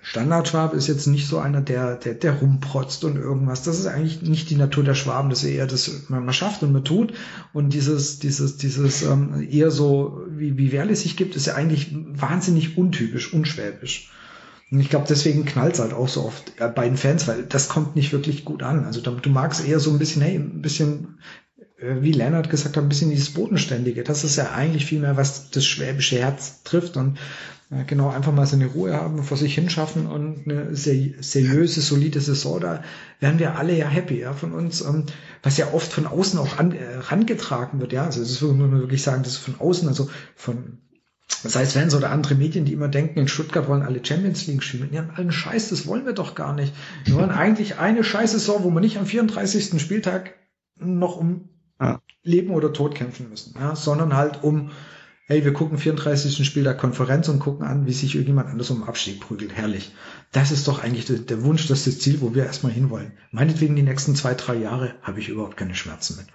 Standardschwabe ist jetzt nicht so einer, der, der, der rumprotzt und irgendwas. Das ist eigentlich nicht die Natur der Schwaben, das ist eher das, man, schafft und man tut. Und dieses, dieses, dieses ähm, eher so, wie, wie Werle sich gibt, ist ja eigentlich wahnsinnig untypisch, unschwäbisch. Und ich glaube, deswegen knallt halt auch so oft bei den Fans, weil das kommt nicht wirklich gut an. Also du magst eher so ein bisschen, hey, ein bisschen, äh, wie Lennart gesagt hat, ein bisschen dieses Bodenständige. Das ist ja eigentlich viel mehr, was das schwäbische Herz trifft und genau einfach mal seine Ruhe haben, vor sich hinschaffen und eine seri seriöse, solide Saison. Da wären wir alle ja happy, ja, von uns, ähm, was ja oft von außen auch an, äh, rangetragen wird, ja. Also das muss man wirklich sagen, das ist von außen, also von sei es Fans oder andere Medien, die immer denken, in Stuttgart wollen alle Champions League spielen. Ja, allen Scheiß, das wollen wir doch gar nicht. Wir wollen eigentlich eine scheiß Saison, wo wir nicht am 34. Spieltag noch um Ja. Leben oder Tod kämpfen müssen, ja, sondern halt um, hey, wir gucken 34. Spieltag Konferenz und gucken an, wie sich irgendjemand anders um den Abstieg prügelt. Herrlich. Das ist doch eigentlich der, der Wunsch, das ist das Ziel, wo wir erstmal hinwollen. Meinetwegen die nächsten zwei, drei Jahre habe ich überhaupt keine Schmerzen mit.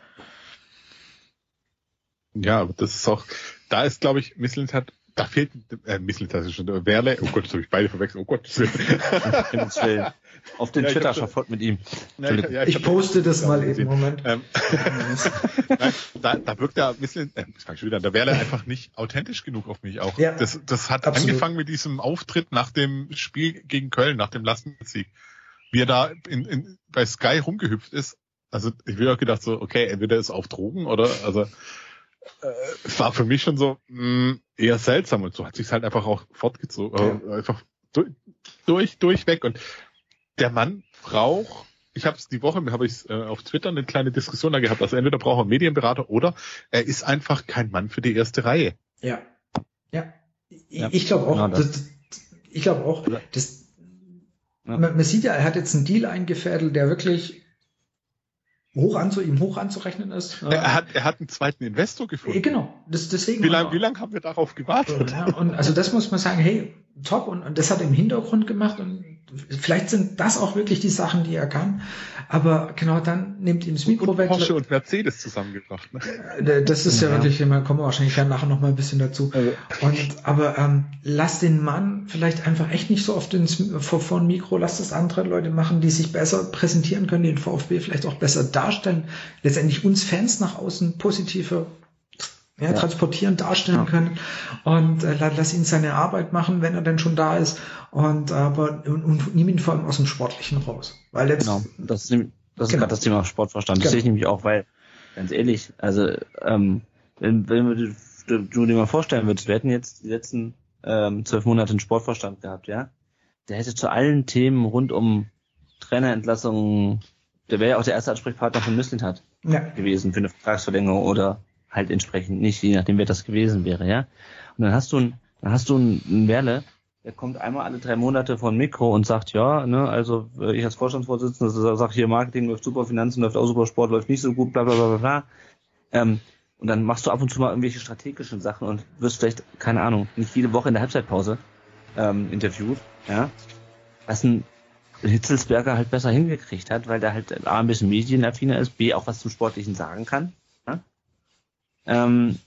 Ja, aber das ist auch, da ist, glaube ich, Misslintat, da fehlt, äh, Misslintat ist schon, Werle, oh Gott, das habe ich beide verwechselt, oh Gott. das. *laughs* Auf den Ja, ich Twitter glaub, schaffort mit ihm. Ja, ja, ja, Ich hab- poste das ja, mal eben. Moment. Ähm, *laughs* Nein, da, da wirkt der Misslin, äh, ich fang schon wieder, da wäre er einfach nicht authentisch genug auf mich auch. Ja, das, das hat absolut. angefangen mit diesem Auftritt nach dem Spiel gegen Köln, nach dem Lastensieg. Wie er da in, in, bei Sky rumgehüpft ist. Also ich will auch gedacht so, okay, entweder ist er auf Drogen oder, also äh, war für mich schon so mh, eher seltsam und so hat sich halt einfach auch fortgezogen, äh, einfach durch, durch durchweg und der Mann braucht ich habe es die Woche, habe ich äh, auf Twitter eine kleine Diskussion da gehabt. Also entweder braucht er einen Medienberater oder er ist einfach kein Mann für die erste Reihe. Ja. Ja. Ich, Ja. ich glaube auch, Genau das. das, ich glaube auch, das, Ja. man, man sieht ja, er hat jetzt einen Deal eingefädelt, der wirklich hoch anzu, ihm hoch anzurechnen ist. Er hat, er hat einen zweiten Investor gefunden. Genau, das, deswegen. Wie lange wie lang haben wir darauf gewartet? Ja, und also das muss man sagen, hey, top, und, und das hat er im Hintergrund gemacht und vielleicht sind das auch wirklich die Sachen, die er kann. Aber genau dann nimmt ihm das Mikro und weg. Porsche und Mercedes zusammengebracht. Ne? Äh, Das ist ja, Ja. wirklich, da kommen wir wahrscheinlich dann nachher noch mal ein bisschen dazu. Also- Und, aber ähm, lass den Mann vielleicht einfach echt nicht so oft ins, vor, vor ein Mikro, lass das andere Leute machen, die sich besser präsentieren können, den VfB vielleicht auch besser darstellen, letztendlich uns Fans nach außen positive ja, transportieren, darstellen Ja. können und äh, la- lass ihn seine Arbeit machen, wenn er denn schon da ist und aber und, und nimm ihn vor allem aus dem Sportlichen raus, weil jetzt Genau, das ist, das ist Genau. gerade das Thema Sportverstand. Das Genau. sehe ich nämlich auch, weil, ganz ehrlich, also ähm, wenn, wenn du, du, du dir mal vorstellen würdest, wir hätten jetzt die letzten ähm, zwölf Monate einen Sportverstand gehabt, ja, der hätte zu allen Themen rund um Trainerentlassungen, der wäre ja auch der erste Ansprechpartner von Mislintat ja, gewesen für eine Vertragsverlängerung oder halt entsprechend nicht, je nachdem wer das gewesen wäre, ja. Und dann hast du ein, dann hast du einen, Werle, der kommt einmal alle drei Monate vor ein Mikro und sagt, ja, ne, also äh, ich als Vorstandsvorsitzender sage hier, Marketing läuft super, Finanzen läuft auch super, Sport läuft nicht so gut, bla bla bla bla bla. Ähm, und dann machst du ab und zu mal irgendwelche strategischen Sachen und wirst vielleicht, keine Ahnung, nicht jede Woche in der Halbzeitpause ähm, interviewt, ja. Was ein Hitzelsberger halt besser hingekriegt hat, weil der halt A, ein bisschen medienaffiner ist, B, auch was zum Sportlichen sagen kann. Ähm,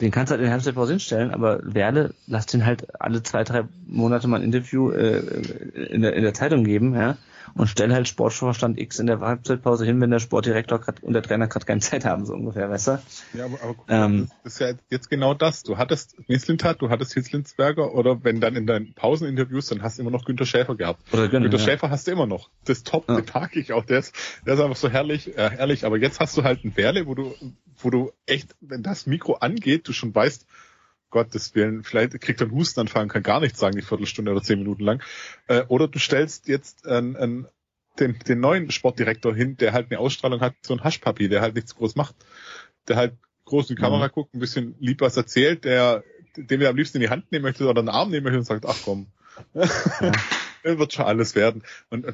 den kannst du halt in der Halbzeitpause hinstellen, aber Werle, lass den halt alle zwei, drei Monate mal ein Interview äh, in, der, in der Zeitung geben, ja, und stell halt Sportvorstand X in der Halbzeitpause hin, wenn der Sportdirektor grad, und der Trainer gerade keine Zeit haben, so ungefähr, weißt du? Ja, aber, aber guck Ähm. das ist ja jetzt genau das. Du hattest Mislintat, du hattest Hitzlinsberger oder wenn dann in deinen Pauseninterviews, dann hast du immer noch Günter Schäfer gehabt. Oder Gönner, Günter ja. Schäfer hast du immer noch. Das top, Ja. den mag ich auch. Der ist, der ist einfach so herrlich, äh, ehrlich. Aber jetzt hast du halt einen Werle, wo du, wo du echt, wenn das Mikro angeht, du schon weißt, Gottes Willen, vielleicht kriegt er einen Hustenanfall und kann gar nichts sagen, die Viertelstunde oder zehn Minuten lang. Äh, oder du stellst jetzt einen, einen, den, den neuen Sportdirektor hin, der halt eine Ausstrahlung hat, so ein Haschpapi, der halt nichts groß macht. Der halt groß in die Kamera Mhm. guckt, ein bisschen lieb was erzählt, der, den wir am liebsten in die Hand nehmen möchte oder einen Arm nehmen möchte und sagt, ach komm, dann *laughs* wird schon alles werden. Und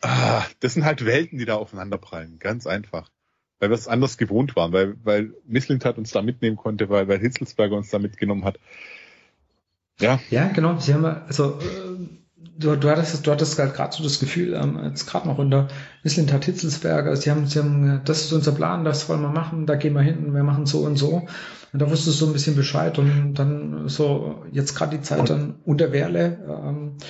ah, das sind halt Welten, die da aufeinanderprallen. Ganz einfach. Weil wir es anders gewohnt waren, weil, weil Misslintat uns da mitnehmen konnte, weil, weil Hitzelsberger uns da mitgenommen hat. Ja, Ja, genau. Sie haben also äh, du, du hattest du hattest gerade so das Gefühl, ähm, jetzt gerade noch unter Misslintat Hitzelsberger, sie haben, sie haben, äh, das ist unser Plan, das wollen wir machen, da gehen wir hin, wir machen so und so. Und da wusstest du so ein bisschen Bescheid und dann so jetzt gerade die Zeit dann unter Werle, ähm, äh,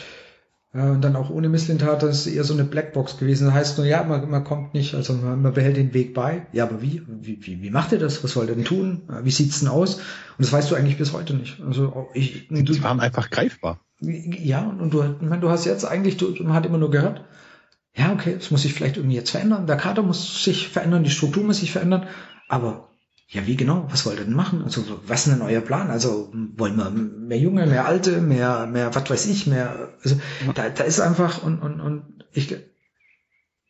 und dann auch ohne Misslintat, das ist eher so eine Blackbox gewesen. Das heißt nur, ja, man, man kommt nicht, also man, man behält den Weg bei. Ja, aber wie? Wie, wie, wie macht ihr das? Was wollt ihr denn tun? Äh, Wie sieht's denn aus? Und das weißt du eigentlich bis heute nicht. Also ich, die, du, waren einfach greifbar. ja, und, und du, ich meine, du hast jetzt eigentlich, du, man hat immer nur gehört, ja, okay, es muss sich vielleicht irgendwie jetzt verändern, der Kader muss sich verändern, die Struktur muss sich verändern, aber ja, wie genau? Was wollt ihr denn machen? Also, was ist denn euer Plan? Also, wollen wir mehr Junge, mehr Alte, mehr, mehr, was weiß ich, mehr, also, da, da ist einfach, und, und, und ich,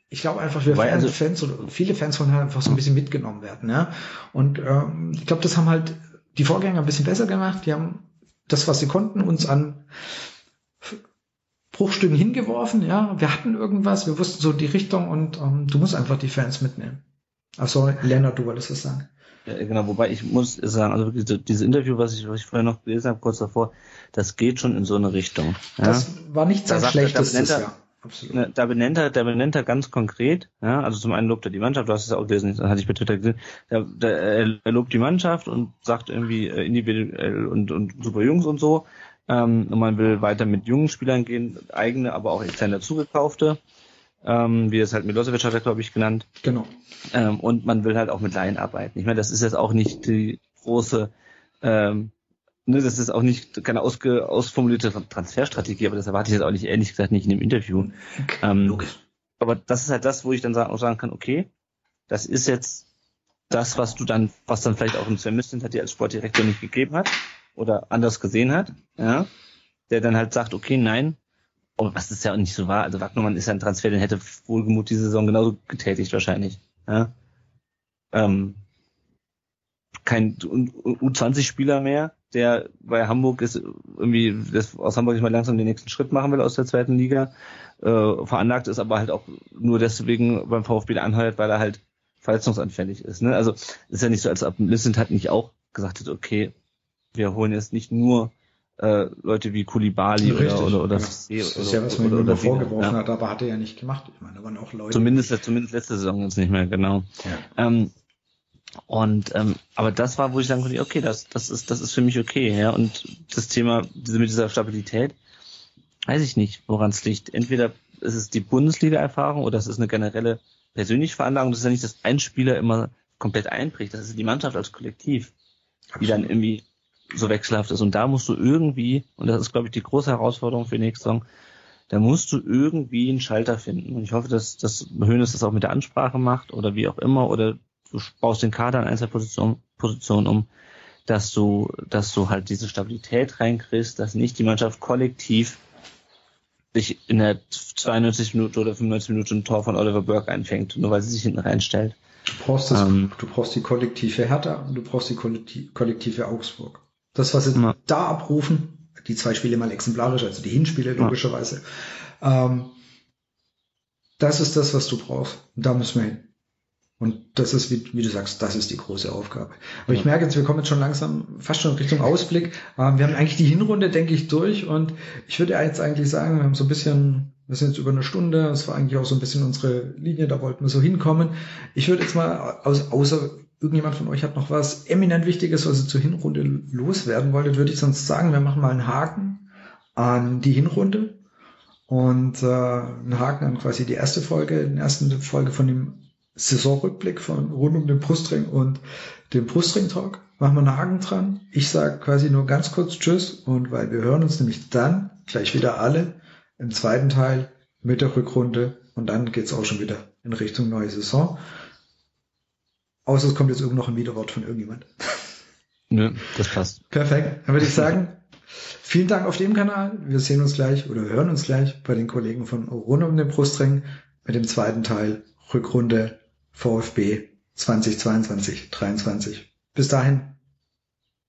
ich glaube einfach, wir Fans, also- Fans oder viele Fans wollen halt einfach so ein bisschen mitgenommen werden, ja. Und ähm, ich glaube, das haben halt die Vorgänger ein bisschen besser gemacht. Die haben das, was sie konnten, uns an Bruchstücken hingeworfen. Ja, wir hatten irgendwas, wir wussten so die Richtung und ähm, du musst einfach die Fans mitnehmen. Also Lennart, du wolltest das sagen. Ja, genau, wobei ich muss sagen, also wirklich so, dieses Interview, was ich, was ich vorher noch gelesen habe, kurz davor, das geht schon in so eine Richtung. Ja? Das war nicht sein da er- Jahr. Absolut. Ne, da benennt er, da benennt er ganz konkret, ja, also zum einen lobt er die Mannschaft, du hast es ja auch gelesen, das hatte ich bei Twitter gesehen, da, da, er er lobt die Mannschaft und sagt irgendwie äh, individuell und, und super Jungs und so. Ähm, und man will weiter mit jungen Spielern gehen, eigene, aber auch extern dazugekaufte, ähm, wie es halt Milosevic hat er, glaube ich, genannt. Genau. Ähm, und man will halt auch mit Laien arbeiten. Ich meine, das ist jetzt auch nicht die große, ähm, ne, das ist auch nicht keine ausge, ausformulierte Transferstrategie, aber das erwarte ich jetzt auch nicht, ehrlich gesagt, nicht in dem Interview. Ähm, Logisch. aber das ist halt das, wo ich dann sa- auch sagen kann, okay, das ist jetzt das, was du dann, was dann vielleicht auch ein Sven hat dir als Sportdirektor nicht gegeben hat oder anders gesehen hat, ja, der dann halt sagt, okay, nein, aber was ist ja auch nicht so wahr. Also Wagnermann ist ja ein Transfer, den hätte wohlgemut diese Saison genauso getätigt wahrscheinlich. Ja? Ähm, kein U- U20-Spieler mehr, der bei Hamburg ist irgendwie das aus Hamburg nicht mal langsam den nächsten Schritt machen will aus der zweiten Liga, äh, veranlagt ist, aber halt auch nur deswegen beim VfB anheuert, weil er halt verletzungsanfällig ist. Ne? Also ist ja nicht so, als ob Lissent hat nicht auch gesagt hat, okay, wir holen jetzt nicht nur äh, Leute wie Kulibali Richtig, oder oder oder, ja. Das ist oder, ja, was man oder, ihm immer vorgeworfen ja. hat, aber hat er ja nicht gemacht. Ich meine, da waren auch Leute. Zumindest zumindest letzte Saison jetzt nicht mehr genau. Ja. Ähm, und ähm, aber das war, wo ich sagen konnte, okay, das das ist das ist für mich okay, ja. Und das Thema diese mit dieser Stabilität, weiß ich nicht, woran es liegt. Entweder ist es die Bundesliga-Erfahrung oder es ist eine generelle persönliche Veranlagung. Das ist ja nicht, dass ein Spieler immer komplett einbricht. Das ist die Mannschaft als Kollektiv, die dann irgendwie so wechselhaft ist. Und da musst du irgendwie, und das ist, glaube ich, die große Herausforderung für die nächste Saison, da musst du irgendwie einen Schalter finden. Und ich hoffe, dass, dass Hönes das auch mit der Ansprache macht oder wie auch immer, oder du baust den Kader an einzelner Position, Position um, dass du, dass du halt diese Stabilität reinkriegst, dass nicht die Mannschaft kollektiv sich in der 92 Minute oder 95 Minute ein Tor von Oliver Burke einfängt, nur weil sie sich hinten reinstellt. Du brauchst, das, Ähm. du brauchst die kollektive Hertha und du brauchst die kollekti- kollektive Augsburg. Das, was sie Ja. da abrufen, die zwei Spiele mal exemplarisch, also die Hinspiele logischerweise, ähm, das ist das, was du brauchst. Und da müssen wir hin. Und das ist, wie, wie du sagst, das ist die große Aufgabe. Aber ich Ja. merke jetzt, wir kommen jetzt schon langsam fast schon Richtung Ausblick. Ähm, wir haben eigentlich die Hinrunde, denke ich, durch. Und ich würde jetzt eigentlich sagen, wir haben so ein bisschen, wir sind jetzt über eine Stunde. Das war eigentlich auch so ein bisschen unsere Linie, da wollten wir so hinkommen. Ich würde jetzt mal, aus, außer irgendjemand von euch hat noch was eminent Wichtiges, was ihr zur Hinrunde loswerden wolltet, würde ich sonst sagen, wir machen mal einen Haken an die Hinrunde und äh, einen Haken an quasi die erste Folge, die erste Folge von dem Saisonrückblick von rund um den Brustring und dem Brustring-Talk. Machen wir einen Haken dran. Ich sage quasi nur ganz kurz Tschüss und weil wir hören uns nämlich dann gleich wieder alle im zweiten Teil mit der Rückrunde und dann geht's auch schon wieder in Richtung neue Saison. Außer es kommt jetzt irgend noch ein Widerwort von irgendjemand. Nö, das passt. Perfekt. Dann würde ich sagen, vielen Dank auf dem Kanal. Wir sehen uns gleich oder hören uns gleich bei den Kollegen von Rund um den Brustring mit dem zweiten Teil Rückrunde VfB 2022, 23. Bis dahin.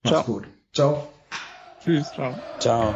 Macht's Ciao. gut. Ciao. Tschüss. Ciao. Ciao.